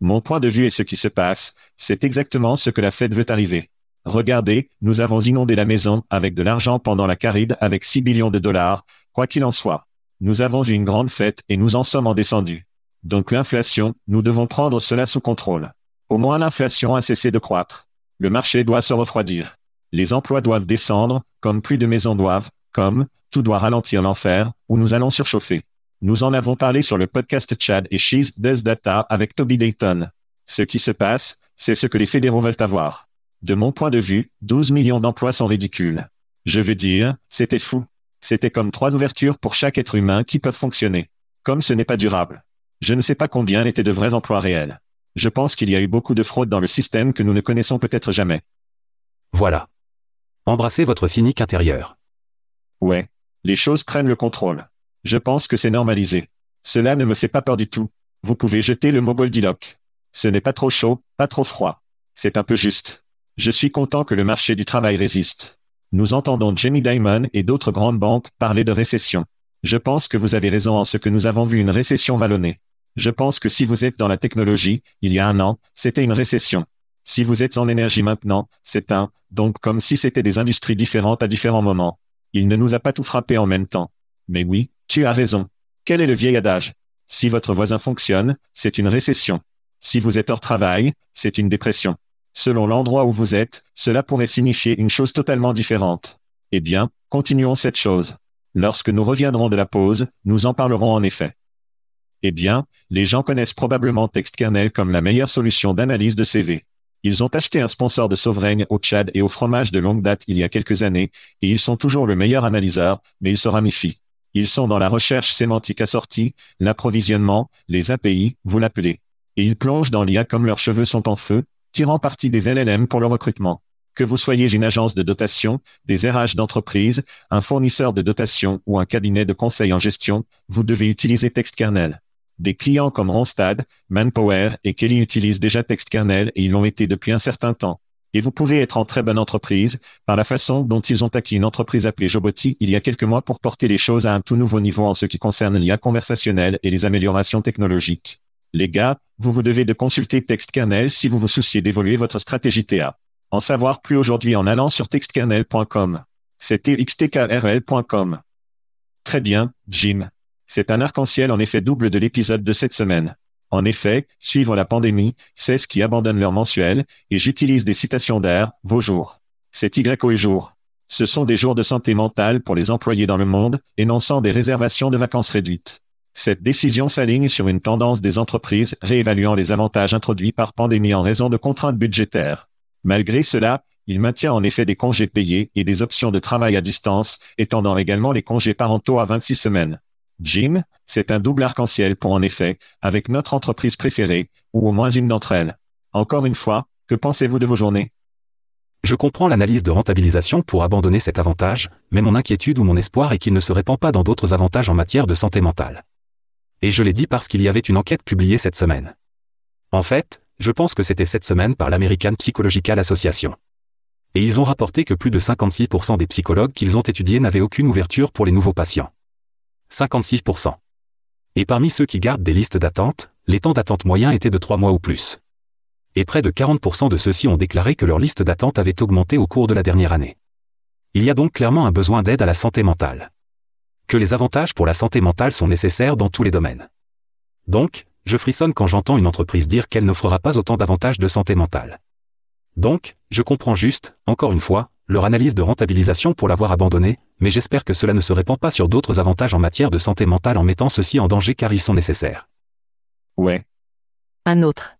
Mon point de vue est ce qui se passe, c'est exactement ce que la Fed veut arriver. Regardez, nous avons inondé la maison avec de l'argent pendant la caride avec 6 billions de dollars, quoi qu'il en soit. Nous avons eu une grande fête et nous en sommes en descendu. Donc l'inflation, nous devons prendre cela sous contrôle. Au moins l'inflation a cessé de croître. Le marché doit se refroidir. Les emplois doivent descendre, comme plus de maisons doivent, comme, tout doit ralentir l'enfer, ou nous allons surchauffer. Nous en avons parlé sur le podcast Chad et She's Does Data avec Toby Dayton. Ce qui se passe, c'est ce que les fédéraux veulent avoir. De mon point de vue, 12 millions d'emplois sont ridicules. Je veux dire, c'était fou. C'était comme trois ouvertures pour chaque être humain qui peuvent fonctionner. Comme ce n'est pas durable. Je ne sais pas combien étaient de vrais emplois réels. Je pense qu'il y a eu beaucoup de fraude dans le système que nous ne connaissons peut-être jamais. Voilà. Embrassez votre cynique intérieur. Ouais. Les choses prennent le contrôle. Je pense que c'est normalisé. Cela ne me fait pas peur du tout. Vous pouvez jeter le mot Boldilock. Ce n'est pas trop chaud, pas trop froid. C'est un peu juste. Je suis content que le marché du travail résiste. Nous entendons Jamie Dimon et d'autres grandes banques parler de récession. Je pense que vous avez raison en ce que nous avons vu une récession vallonnée. Je pense que si vous êtes dans la technologie, il y a un an, c'était une récession. Si vous êtes en énergie maintenant, c'est un, donc comme si c'était des industries différentes à différents moments. Il ne nous a pas tout frappé en même temps. Mais oui, tu as raison. Quel est le vieil adage? Si votre voisin fonctionne, c'est une récession. Si vous êtes hors travail, c'est une dépression. Selon l'endroit où vous êtes, cela pourrait signifier une chose totalement différente. Eh bien, continuons cette chose. Lorsque nous reviendrons de la pause, nous en parlerons en effet. Eh bien, les gens connaissent probablement TextKernel comme la meilleure solution d'analyse de CV. Ils ont acheté un sponsor de Sovereign au Tchad et au fromage de longue date il y a quelques années, et ils sont toujours le meilleur analyseur, mais ils se ramifient. Ils sont dans la recherche sémantique assortie, l'approvisionnement, les API, vous l'appelez. Et ils plongent dans l'IA comme leurs cheveux sont en feu, tirant parti des LLM pour le recrutement. Que vous soyez une agence de dotation, des RH d'entreprise, un fournisseur de dotation ou un cabinet de conseil en gestion, vous devez utiliser TextKernel. Des clients comme Ronstad, Manpower et Kelly utilisent déjà TextKernel et ils l'ont été depuis un certain temps. Et vous pouvez être en très bonne entreprise, par la façon dont ils ont acquis une entreprise appelée Joboti il y a quelques mois pour porter les choses à un tout nouveau niveau en ce qui concerne l'IA conversationnelle et les améliorations technologiques. Les gars, vous vous devez de consulter TextKernel si vous vous souciez d'évoluer votre stratégie TA. En savoir plus aujourd'hui en allant sur textkernel.com. C'est xtkrl.com. Très bien, Jim. C'est un arc-en-ciel en effet double de l'épisode de cette semaine. En effet, suivre la pandémie, c'est ce qui abandonne leur mensuel, et j'utilise des citations d'air, vos jours. C'est YO et jour. Ce sont des jours de santé mentale pour les employés dans le monde, et non sans des réservations de vacances réduites. Cette décision s'aligne sur une tendance des entreprises réévaluant les avantages introduits par pandémie en raison de contraintes budgétaires. Malgré cela, il maintient en effet des congés payés et des options de travail à distance, étendant également les congés parentaux à 26 semaines. Jim, c'est un double arc-en-ciel pour en effet, avec notre entreprise préférée, ou au moins une d'entre elles. Encore une fois, que pensez-vous de vos journées? Je comprends l'analyse de rentabilisation pour abandonner cet avantage, mais mon inquiétude ou mon espoir est qu'il ne se répand pas dans d'autres avantages en matière de santé mentale. Et je l'ai dit parce qu'il y avait une enquête publiée cette semaine. En fait, je pense que c'était cette semaine par l'American Psychological Association. Et ils ont rapporté que plus de 56% des psychologues qu'ils ont étudiés n'avaient aucune ouverture pour les nouveaux patients. 56%. Et parmi ceux qui gardent des listes d'attente, les temps d'attente moyens étaient de 3 mois ou plus. Et près de 40% de ceux-ci ont déclaré que leur liste d'attente avait augmenté au cours de la dernière année. Il y a donc clairement un besoin d'aide à la santé mentale. Que les avantages pour la santé mentale sont nécessaires dans tous les domaines. Donc, je frissonne quand j'entends une entreprise dire qu'elle n'offrera pas autant d'avantages de santé mentale. Donc, je comprends juste, encore une fois, leur analyse de rentabilisation pour l'avoir abandonné, mais j'espère que cela ne se répand pas sur d'autres avantages en matière de santé mentale en mettant ceux-ci en danger car ils sont nécessaires. Ouais. Un autre.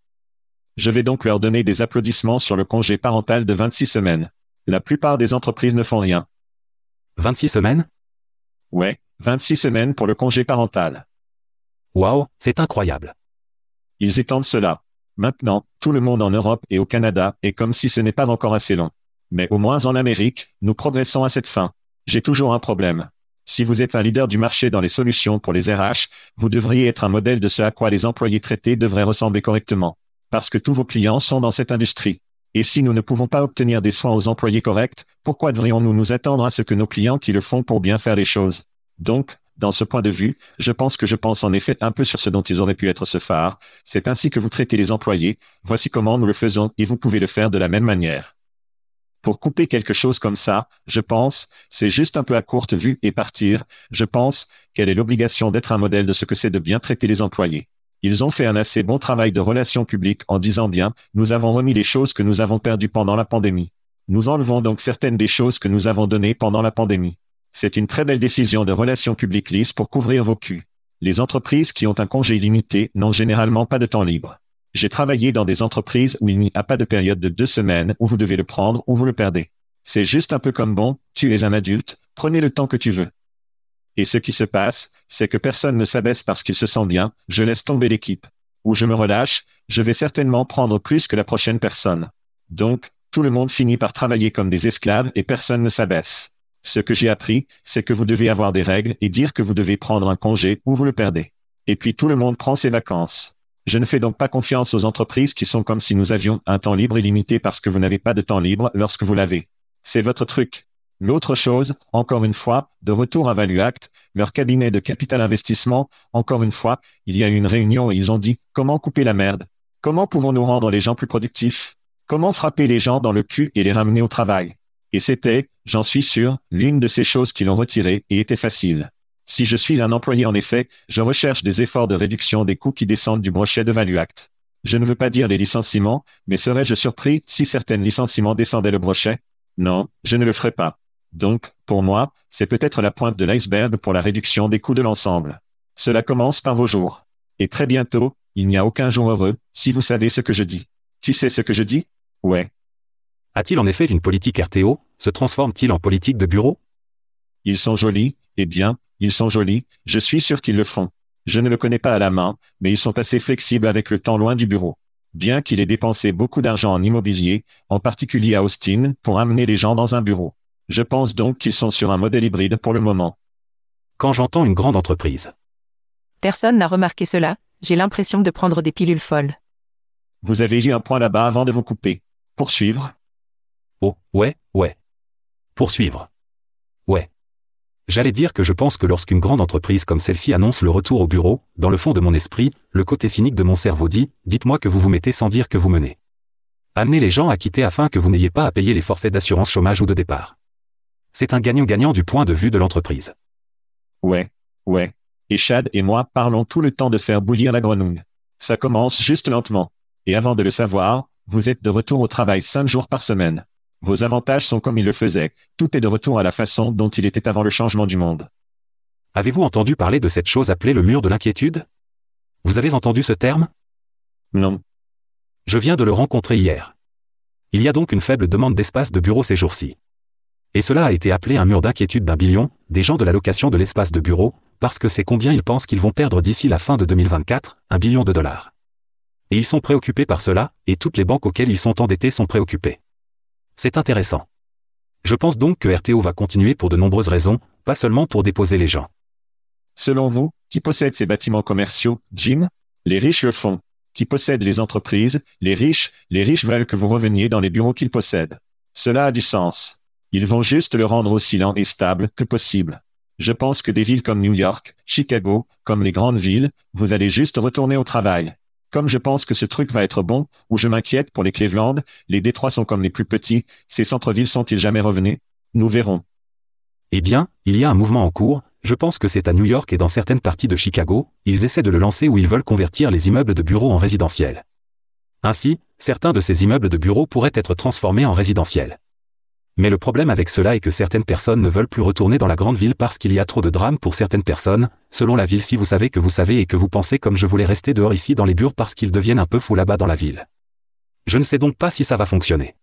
Je vais donc leur donner des applaudissements sur le congé parental de 26 semaines. La plupart des entreprises ne font rien. 26 semaines? Ouais, 26 semaines pour le congé parental. Waouh, c'est incroyable. Ils étendent cela. Maintenant, tout le monde en Europe et au Canada est comme si ce n'est pas encore assez long. Mais au moins en Amérique, nous progressons à cette fin. J'ai toujours un problème. Si vous êtes un leader du marché dans les solutions pour les RH, vous devriez être un modèle de ce à quoi les employés traités devraient ressembler correctement. Parce que tous vos clients sont dans cette industrie. Et si nous ne pouvons pas obtenir des soins aux employés corrects, pourquoi devrions-nous nous attendre à ce que nos clients qui le font pour bien faire les choses? Donc, dans ce point de vue, je pense que je pense en effet un peu sur ce dont ils auraient pu être ce phare. C'est ainsi que vous traitez les employés. Voici comment nous le faisons et vous pouvez le faire de la même manière. Pour couper quelque chose comme ça, je pense, c'est juste un peu à courte vue et partir, je pense, quelle est l'obligation d'être un modèle de ce que c'est de bien traiter les employés. Ils ont fait un assez bon travail de relations publiques en disant bien, nous avons remis les choses que nous avons perdues pendant la pandémie. Nous enlevons donc certaines des choses que nous avons données pendant la pandémie. C'est une très belle décision de relations publiques lisses pour couvrir vos culs. Les entreprises qui ont un congé illimité n'ont généralement pas de temps libre. J'ai travaillé dans des entreprises où il n'y a pas de période de deux semaines où vous devez le prendre ou vous le perdez. C'est juste un peu comme bon, tu es un adulte, prenez le temps que tu veux. Et ce qui se passe, c'est que personne ne s'abaisse parce qu'il se sent bien, je laisse tomber l'équipe. Ou je me relâche, je vais certainement prendre plus que la prochaine personne. Donc, tout le monde finit par travailler comme des esclaves et personne ne s'abaisse. Ce que j'ai appris, c'est que vous devez avoir des règles et dire que vous devez prendre un congé ou vous le perdez. Et puis tout le monde prend ses vacances. Je ne fais donc pas confiance aux entreprises qui sont comme si nous avions un temps libre illimité parce que vous n'avez pas de temps libre lorsque vous l'avez. C'est votre truc. L'autre chose, encore une fois, de retour à ValueAct, leur cabinet de capital investissement, encore une fois, il y a eu une réunion et ils ont dit, comment couper la merde? Comment pouvons-nous rendre les gens plus productifs? Comment frapper les gens dans le cul et les ramener au travail? Et c'était, j'en suis sûr, l'une de ces choses qui l'ont retiré et était facile. Si je suis un employé en effet, je recherche des efforts de réduction des coûts qui descendent du brochet de ValueAct. Je ne veux pas dire les licenciements, mais serais-je surpris si certains licenciements descendaient le brochet? Non, je ne le ferai pas. Donc, pour moi, c'est peut-être la pointe de l'iceberg pour la réduction des coûts de l'ensemble. Cela commence par vos jours. Et très bientôt, il n'y a aucun jour heureux, si vous savez ce que je dis. Tu sais ce que je dis? Ouais. A-t-il en effet une politique RTO Se transforme-t-il en politique de bureau? Ils sont jolis, eh bien, ils sont jolis, je suis sûr qu'ils le font. Je ne le connais pas à la main, mais ils sont assez flexibles avec le temps loin du bureau. Bien qu'il ait dépensé beaucoup d'argent en immobilier, en particulier à Austin, pour amener les gens dans un bureau. Je pense donc qu'ils sont sur un modèle hybride pour le moment. Quand j'entends une grande entreprise. Personne n'a remarqué cela, j'ai l'impression de prendre des pilules folles. Vous avez eu un point là-bas avant de vous couper. Poursuivre Oh, ouais, ouais. Poursuivre. Ouais. J'allais dire que je pense que lorsqu'une grande entreprise comme celle-ci annonce le retour au bureau, dans le fond de mon esprit, le côté cynique de mon cerveau dit, dites-moi que vous vous mettez sans dire que vous menez. Amenez les gens à quitter afin que vous n'ayez pas à payer les forfaits d'assurance chômage ou de départ. C'est un gagnant-gagnant du point de vue de l'entreprise. Ouais, ouais. Et Chad et moi parlons tout le temps de faire bouillir la grenouille. Ça commence juste lentement. Et avant de le savoir, vous êtes de retour au travail cinq jours par semaine. Vos avantages sont comme il le faisait. Tout est de retour à la façon dont il était avant le changement du monde. Avez-vous entendu parler de cette chose appelée le mur de l'inquiétude? Vous avez entendu ce terme? Non. Je viens de le rencontrer hier. Il y a donc une faible demande d'espace de bureau ces jours-ci. Et cela a été appelé un mur d'inquiétude d'un billion, des gens de la location de l'espace de bureau, parce que c'est combien ils pensent qu'ils vont perdre d'ici la fin de 2024, un billion de dollars. Et ils sont préoccupés par cela, et toutes les banques auxquelles ils sont endettés sont préoccupées. C'est intéressant. Je pense donc que RTO va continuer pour de nombreuses raisons, pas seulement pour déposer les gens. Selon vous, qui possède ces bâtiments commerciaux, Jim? Les riches le font. Qui possède les entreprises Les riches, les riches veulent que vous reveniez dans les bureaux qu'ils possèdent. Cela a du sens. Ils vont juste le rendre aussi lent et stable que possible. Je pense que des villes comme New York, Chicago, comme les grandes villes, vous allez juste retourner au travail. Comme je pense que ce truc va être bon, ou je m'inquiète pour les Cleveland, les Détroits sont comme les plus petits, ces centres-villes sont-ils jamais revenus? Nous verrons. Eh bien, il y a un mouvement en cours, je pense que c'est à New York et dans certaines parties de Chicago, ils essaient de le lancer où ils veulent convertir les immeubles de bureaux en résidentiels. Ainsi, certains de ces immeubles de bureaux pourraient être transformés en résidentiels. Mais le problème avec cela est que certaines personnes ne veulent plus retourner dans la grande ville parce qu'il y a trop de drames pour certaines personnes, selon la ville si vous savez que vous savez et que vous pensez comme je voulais rester dehors ici dans les bureaux parce qu'ils deviennent un peu fous là-bas dans la ville. Je ne sais donc pas si ça va fonctionner.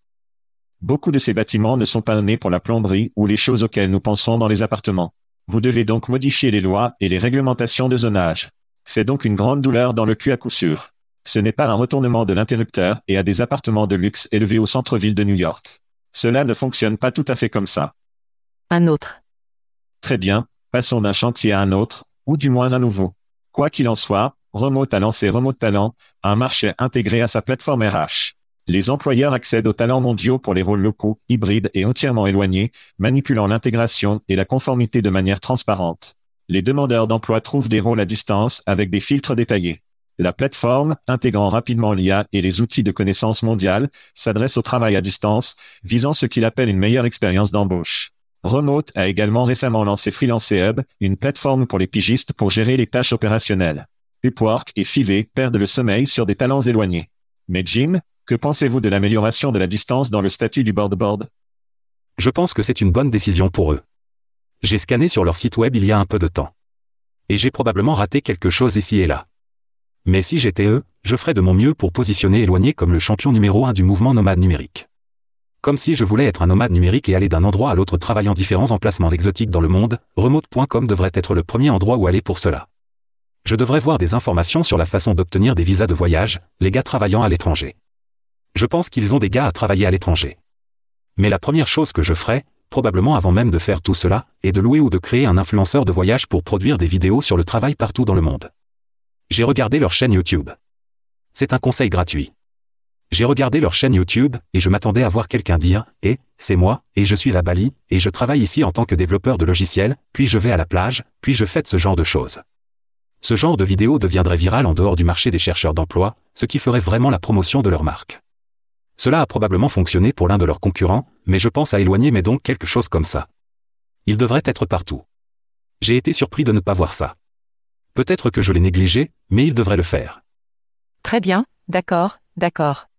Beaucoup de ces bâtiments ne sont pas nés pour la plomberie ou les choses auxquelles nous pensons dans les appartements. Vous devez donc modifier les lois et les réglementations de zonage. C'est donc une grande douleur dans le cul à coup sûr. Ce n'est pas un retournement de l'interrupteur et à des appartements de luxe élevés au centre-ville de New York. Cela ne fonctionne pas tout à fait comme ça. Un autre. Très bien, passons d'un chantier à un autre, ou du moins un nouveau. Quoi qu'il en soit, Remote a lancé Remote Talent, un marché intégré à sa plateforme RH. Les employeurs accèdent aux talents mondiaux pour les rôles locaux, hybrides et entièrement éloignés, manipulant l'intégration et la conformité de manière transparente. Les demandeurs d'emploi trouvent des rôles à distance avec des filtres détaillés. La plateforme, intégrant rapidement l'IA et les outils de connaissance mondiale, s'adresse au travail à distance, visant ce qu'il appelle une meilleure expérience d'embauche. Remote a également récemment lancé Freelance Hub, une plateforme pour les pigistes pour gérer les tâches opérationnelles. Upwork et Fiverr perdent le sommeil sur des talents éloignés. Mais Jim, que pensez-vous de l'amélioration de la distance dans le statut du board-board? Je pense que c'est une bonne décision pour eux. J'ai scanné sur leur site web il y a un peu de temps. Et j'ai probablement raté quelque chose ici et là. Mais si j'étais eux, je ferais de mon mieux pour positionner éloigné comme le champion numéro un du mouvement nomade numérique. Comme si je voulais être un nomade numérique et aller d'un endroit à l'autre travaillant différents emplacements exotiques dans le monde, remote.com devrait être le premier endroit où aller pour cela. Je devrais voir des informations sur la façon d'obtenir des visas de voyage, les gars travaillant à l'étranger. Je pense qu'ils ont des gars à travailler à l'étranger. Mais la première chose que je ferais, probablement avant même de faire tout cela, est de louer ou de créer un influenceur de voyage pour produire des vidéos sur le travail partout dans le monde. J'ai regardé leur chaîne YouTube. C'est un conseil gratuit. J'ai regardé leur chaîne YouTube, et je m'attendais à voir quelqu'un dire, Eh, c'est moi, et je suis à Bali, et je travaille ici en tant que développeur de logiciels, puis je vais à la plage, puis je fais ce genre de choses. Ce genre de vidéo deviendrait viral en dehors du marché des chercheurs d'emploi, ce qui ferait vraiment la promotion de leur marque. Cela a probablement fonctionné pour l'un de leurs concurrents, mais je pense à éloigner mais donc quelque chose comme ça. Il devrait être partout. J'ai été surpris de ne pas voir ça. Peut-être que je l'ai négligé, mais il devrait le faire. Très bien, d'accord, d'accord.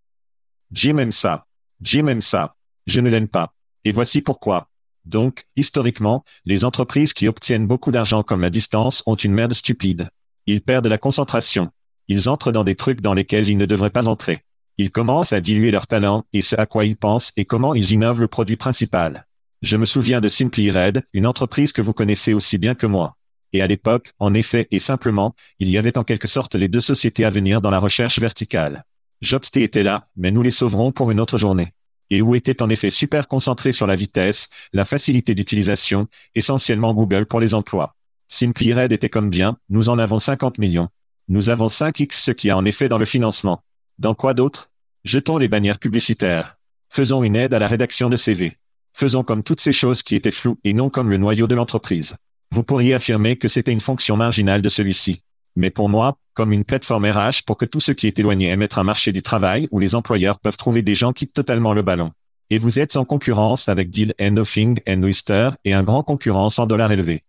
Jim aime ça. Jim aime ça. Je ne l'aime pas. Et voici pourquoi. Donc, historiquement, les entreprises qui obtiennent beaucoup d'argent comme la distance ont une merde stupide. Ils perdent la concentration. Ils entrent dans des trucs dans lesquels ils ne devraient pas entrer. Ils commencent à diluer leur talent et ce à quoi ils pensent et comment ils innovent le produit principal. Je me souviens de Simply Red, une entreprise que vous connaissez aussi bien que moi. Et à l'époque, en effet et simplement, il y avait en quelque sorte les deux sociétés à venir dans la recherche verticale. Jobsté était là, mais nous les sauverons pour une autre journée. Et où était en effet super concentré sur la vitesse, la facilité d'utilisation, essentiellement Google pour les emplois. Simply Red était comme bien, nous en avons 50 millions. Nous avons 5x ce qui a en effet dans le financement. Dans quoi d'autre? Jetons les bannières publicitaires. Faisons une aide à la rédaction de CV. Faisons comme toutes ces choses qui étaient floues et non comme le noyau de l'entreprise. Vous pourriez affirmer que c'était une fonction marginale de celui-ci. Mais pour moi, comme une plateforme RH pour que tout ce qui est éloigné aiment être un marché du travail où les employeurs peuvent trouver des gens qui quittent totalement le ballon. Et vous êtes en concurrence avec Deal and Nothing and Oyster et un grand concurrent en dollars élevés.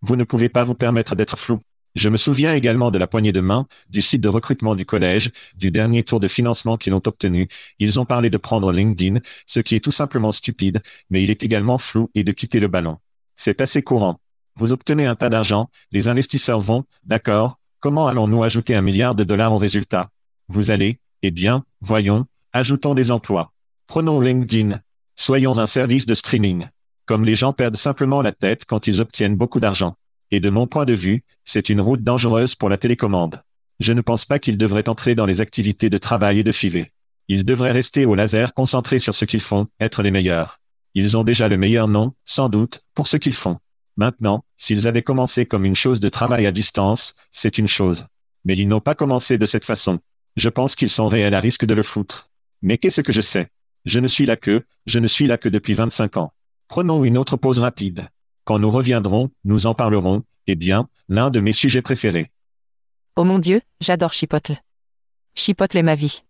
Vous ne pouvez pas vous permettre d'être flou. Je me souviens également de la poignée de main, du site de recrutement du collège, du dernier tour de financement qu'ils ont obtenu. Ils ont parlé de prendre LinkedIn, ce qui est tout simplement stupide, mais il est également flou et de quitter le ballon. C'est assez courant. Vous obtenez un tas d'argent, les investisseurs vont, d'accord, comment allons-nous ajouter un milliard de dollars au résultat? Vous allez, eh bien, voyons, ajoutons des emplois. Prenons LinkedIn. Soyons un service de streaming. Comme les gens perdent simplement la tête quand ils obtiennent beaucoup d'argent. Et de mon point de vue, c'est une route dangereuse pour la télécommande. Je ne pense pas qu'ils devraient entrer dans les activités de travail et de fivet. Ils devraient rester au laser concentrés sur ce qu'ils font, être les meilleurs. Ils ont déjà le meilleur nom, sans doute, pour ce qu'ils font. Maintenant, s'ils avaient commencé comme une chose de travail à distance, c'est une chose. Mais ils n'ont pas commencé de cette façon. Je pense qu'ils sont réels à risque de le foutre. Mais qu'est-ce que je sais? Je ne suis là que, je ne suis là que depuis 25 ans. Prenons une autre pause rapide. Quand nous reviendrons, nous en parlerons, eh bien, l'un de mes sujets préférés. Oh mon Dieu, j'adore Chipotle. Chipotle est ma vie.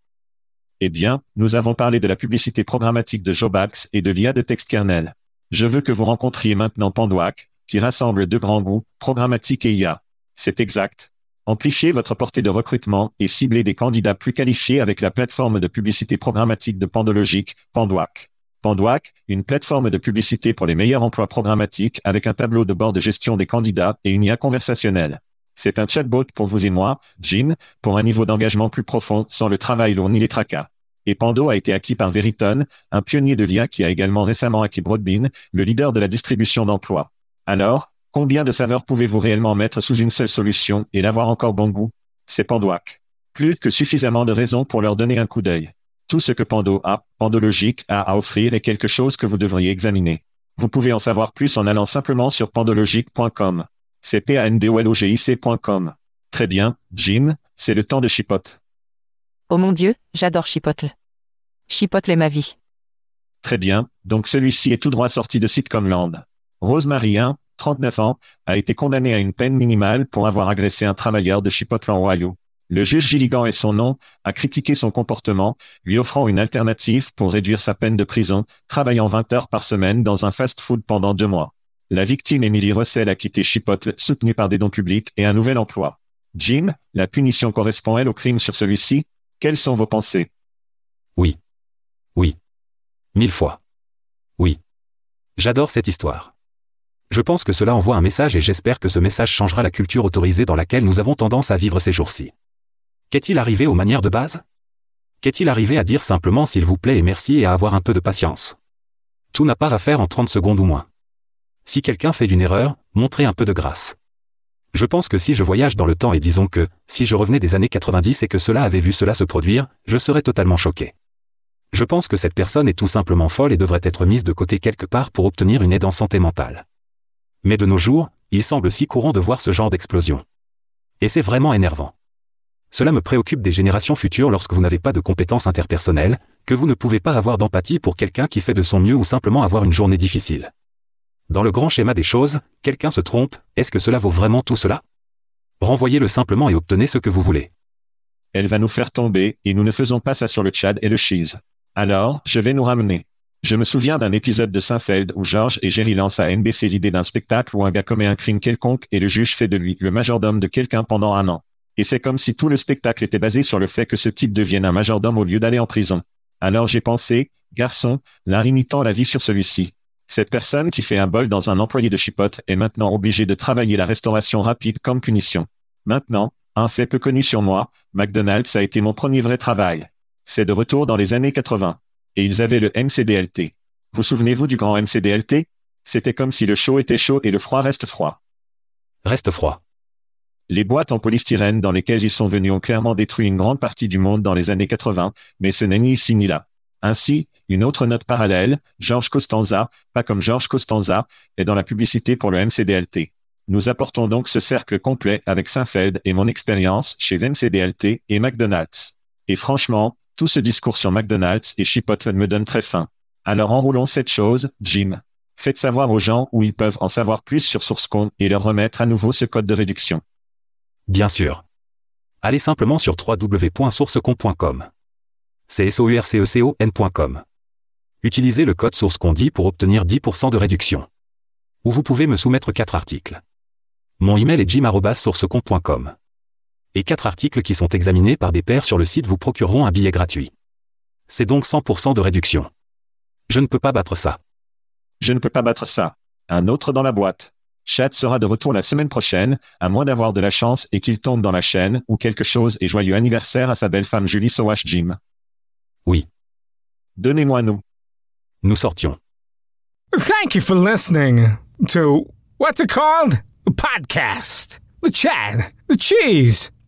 Eh bien, nous avons parlé de la publicité programmatique de Jobax et de l'IA de texte kernel. Je veux que vous rencontriez maintenant Pandoac, qui rassemble deux grands goûts, programmatique et IA. C'est exact. Amplifiez votre portée de recrutement et ciblez des candidats plus qualifiés avec la plateforme de publicité programmatique de Pandologique, Pandoac. Pandoac, une plateforme de publicité pour les meilleurs emplois programmatiques avec un tableau de bord de gestion des candidats et une IA conversationnelle. C'est un chatbot pour vous et moi, Jim, pour un niveau d'engagement plus profond sans le travail lourd ni les tracas. Et Pando a été acquis par Veriton, un pionnier de l'IA qui a également récemment acquis Broadbean, le leader de la distribution d'emplois. Alors, combien de saveurs pouvez-vous réellement mettre sous une seule solution et l'avoir encore bon goût? C'est Pandoac. Plus que suffisamment de raisons pour leur donner un coup d'œil. Tout ce que Pando a, Pandologique a à offrir est quelque chose que vous devriez examiner. Vous pouvez en savoir plus en allant simplement sur pandologique.com. C'est p a n d o l o g i c.com. Très bien, Jim, c'est le temps de chipote. Oh mon Dieu, j'adore Chipotle. Chipotle est ma vie. Très bien, donc celui-ci est tout droit sorti de Sitcomland. Rosemary 1, 39 ans, a été condamnée à une peine minimale pour avoir agressé un travailleur de Chipotle en Ohio. Le juge Gilligan et son nom a critiqué son comportement, lui offrant une alternative pour réduire sa peine de prison, travaillant 20 heures par semaine dans un fast-food pendant deux mois. La victime Emily Russell a quitté Chipotle, soutenue par des dons publics et un nouvel emploi. Jim, la punition correspond-elle au crime sur celui-ci Quelles sont vos pensées? Oui. Oui. Mille fois. Oui. J'adore cette histoire. Je pense que cela envoie un message et j'espère que ce message changera la culture autorisée dans laquelle nous avons tendance à vivre ces jours-ci. Qu'est-il arrivé aux manières de base? Qu'est-il arrivé à dire simplement s'il vous plaît et merci et à avoir un peu de patience? Tout n'a pas à faire en 30 secondes ou moins. Si quelqu'un fait une erreur, montrez un peu de grâce. Je pense que si je voyage dans le temps et disons que, si je revenais des années 90 et que cela avait vu cela se produire, je serais totalement choqué. Je pense que cette personne est tout simplement folle et devrait être mise de côté quelque part pour obtenir une aide en santé mentale. Mais de nos jours, il semble si courant de voir ce genre d'explosion. Et c'est vraiment énervant. Cela me préoccupe des générations futures lorsque vous n'avez pas de compétences interpersonnelles, que vous ne pouvez pas avoir d'empathie pour quelqu'un qui fait de son mieux ou simplement avoir une journée difficile. Dans le grand schéma des choses, quelqu'un se trompe, est-ce que cela vaut vraiment tout cela? Renvoyez-le simplement et obtenez ce que vous voulez. Elle va nous faire tomber, et nous ne faisons pas ça sur le Tchad et le Cheese. Alors, je vais nous ramener. Je me souviens d'un épisode de Seinfeld où George et Jerry lancent à NBC l'idée d'un spectacle où un gars commet un crime quelconque et le juge fait de lui le majordome de quelqu'un pendant un an. Et c'est comme si tout le spectacle était basé sur le fait que ce type devienne un majordome au lieu d'aller en prison. Alors j'ai pensé, garçon, l'un imitant la vie sur celui-ci. Cette personne qui fait un bol dans un employé de chipote est maintenant obligée de travailler la restauration rapide comme punition. Maintenant, un fait peu connu sur moi, McDonald's a été mon premier vrai travail. C'est de retour dans les années 80. Et ils avaient le MCDLT. Vous souvenez-vous du grand MCDLT C'était comme si le chaud était chaud et le froid reste froid. Reste froid. Les boîtes en polystyrène dans lesquelles ils sont venus ont clairement détruit une grande partie du monde dans les années 80, mais ce n'est ni ici ni là. Ainsi, une autre note parallèle, Georges Costanza, pas comme Georges Costanza, est dans la publicité pour le MCDLT. Nous apportons donc ce cercle complet avec Seinfeld et mon expérience chez MCDLT et McDonald's. Et franchement, tout ce discours sur McDonald's et Chipotle me donne très faim. Alors enroulons cette chose, Jim. Faites savoir aux gens où ils peuvent en savoir plus sur SourceCon et leur remettre à nouveau ce code de réduction. Bien sûr. Allez simplement sur www.sourcecon.com. C'est sourcecon.com. Utilisez le code SourceCon10 pour obtenir 10% de réduction. Ou vous pouvez me soumettre 4 articles. Mon email est jim.sourcecon.com. Et 4 articles qui sont examinés par des pairs sur le site vous procureront un billet gratuit. C'est donc 100% de réduction. Je ne peux pas battre ça. Je ne peux pas battre ça. Un autre dans la boîte. Chad sera de retour la semaine prochaine, à moins d'avoir de la chance et qu'il tombe dans la chaîne ou quelque chose et joyeux anniversaire à sa belle femme Julie Sowash Jim. Oui. Donnez-moi nous. Nous sortions. Thank you for listening to what's it called? A podcast. The Chad. The Cheese.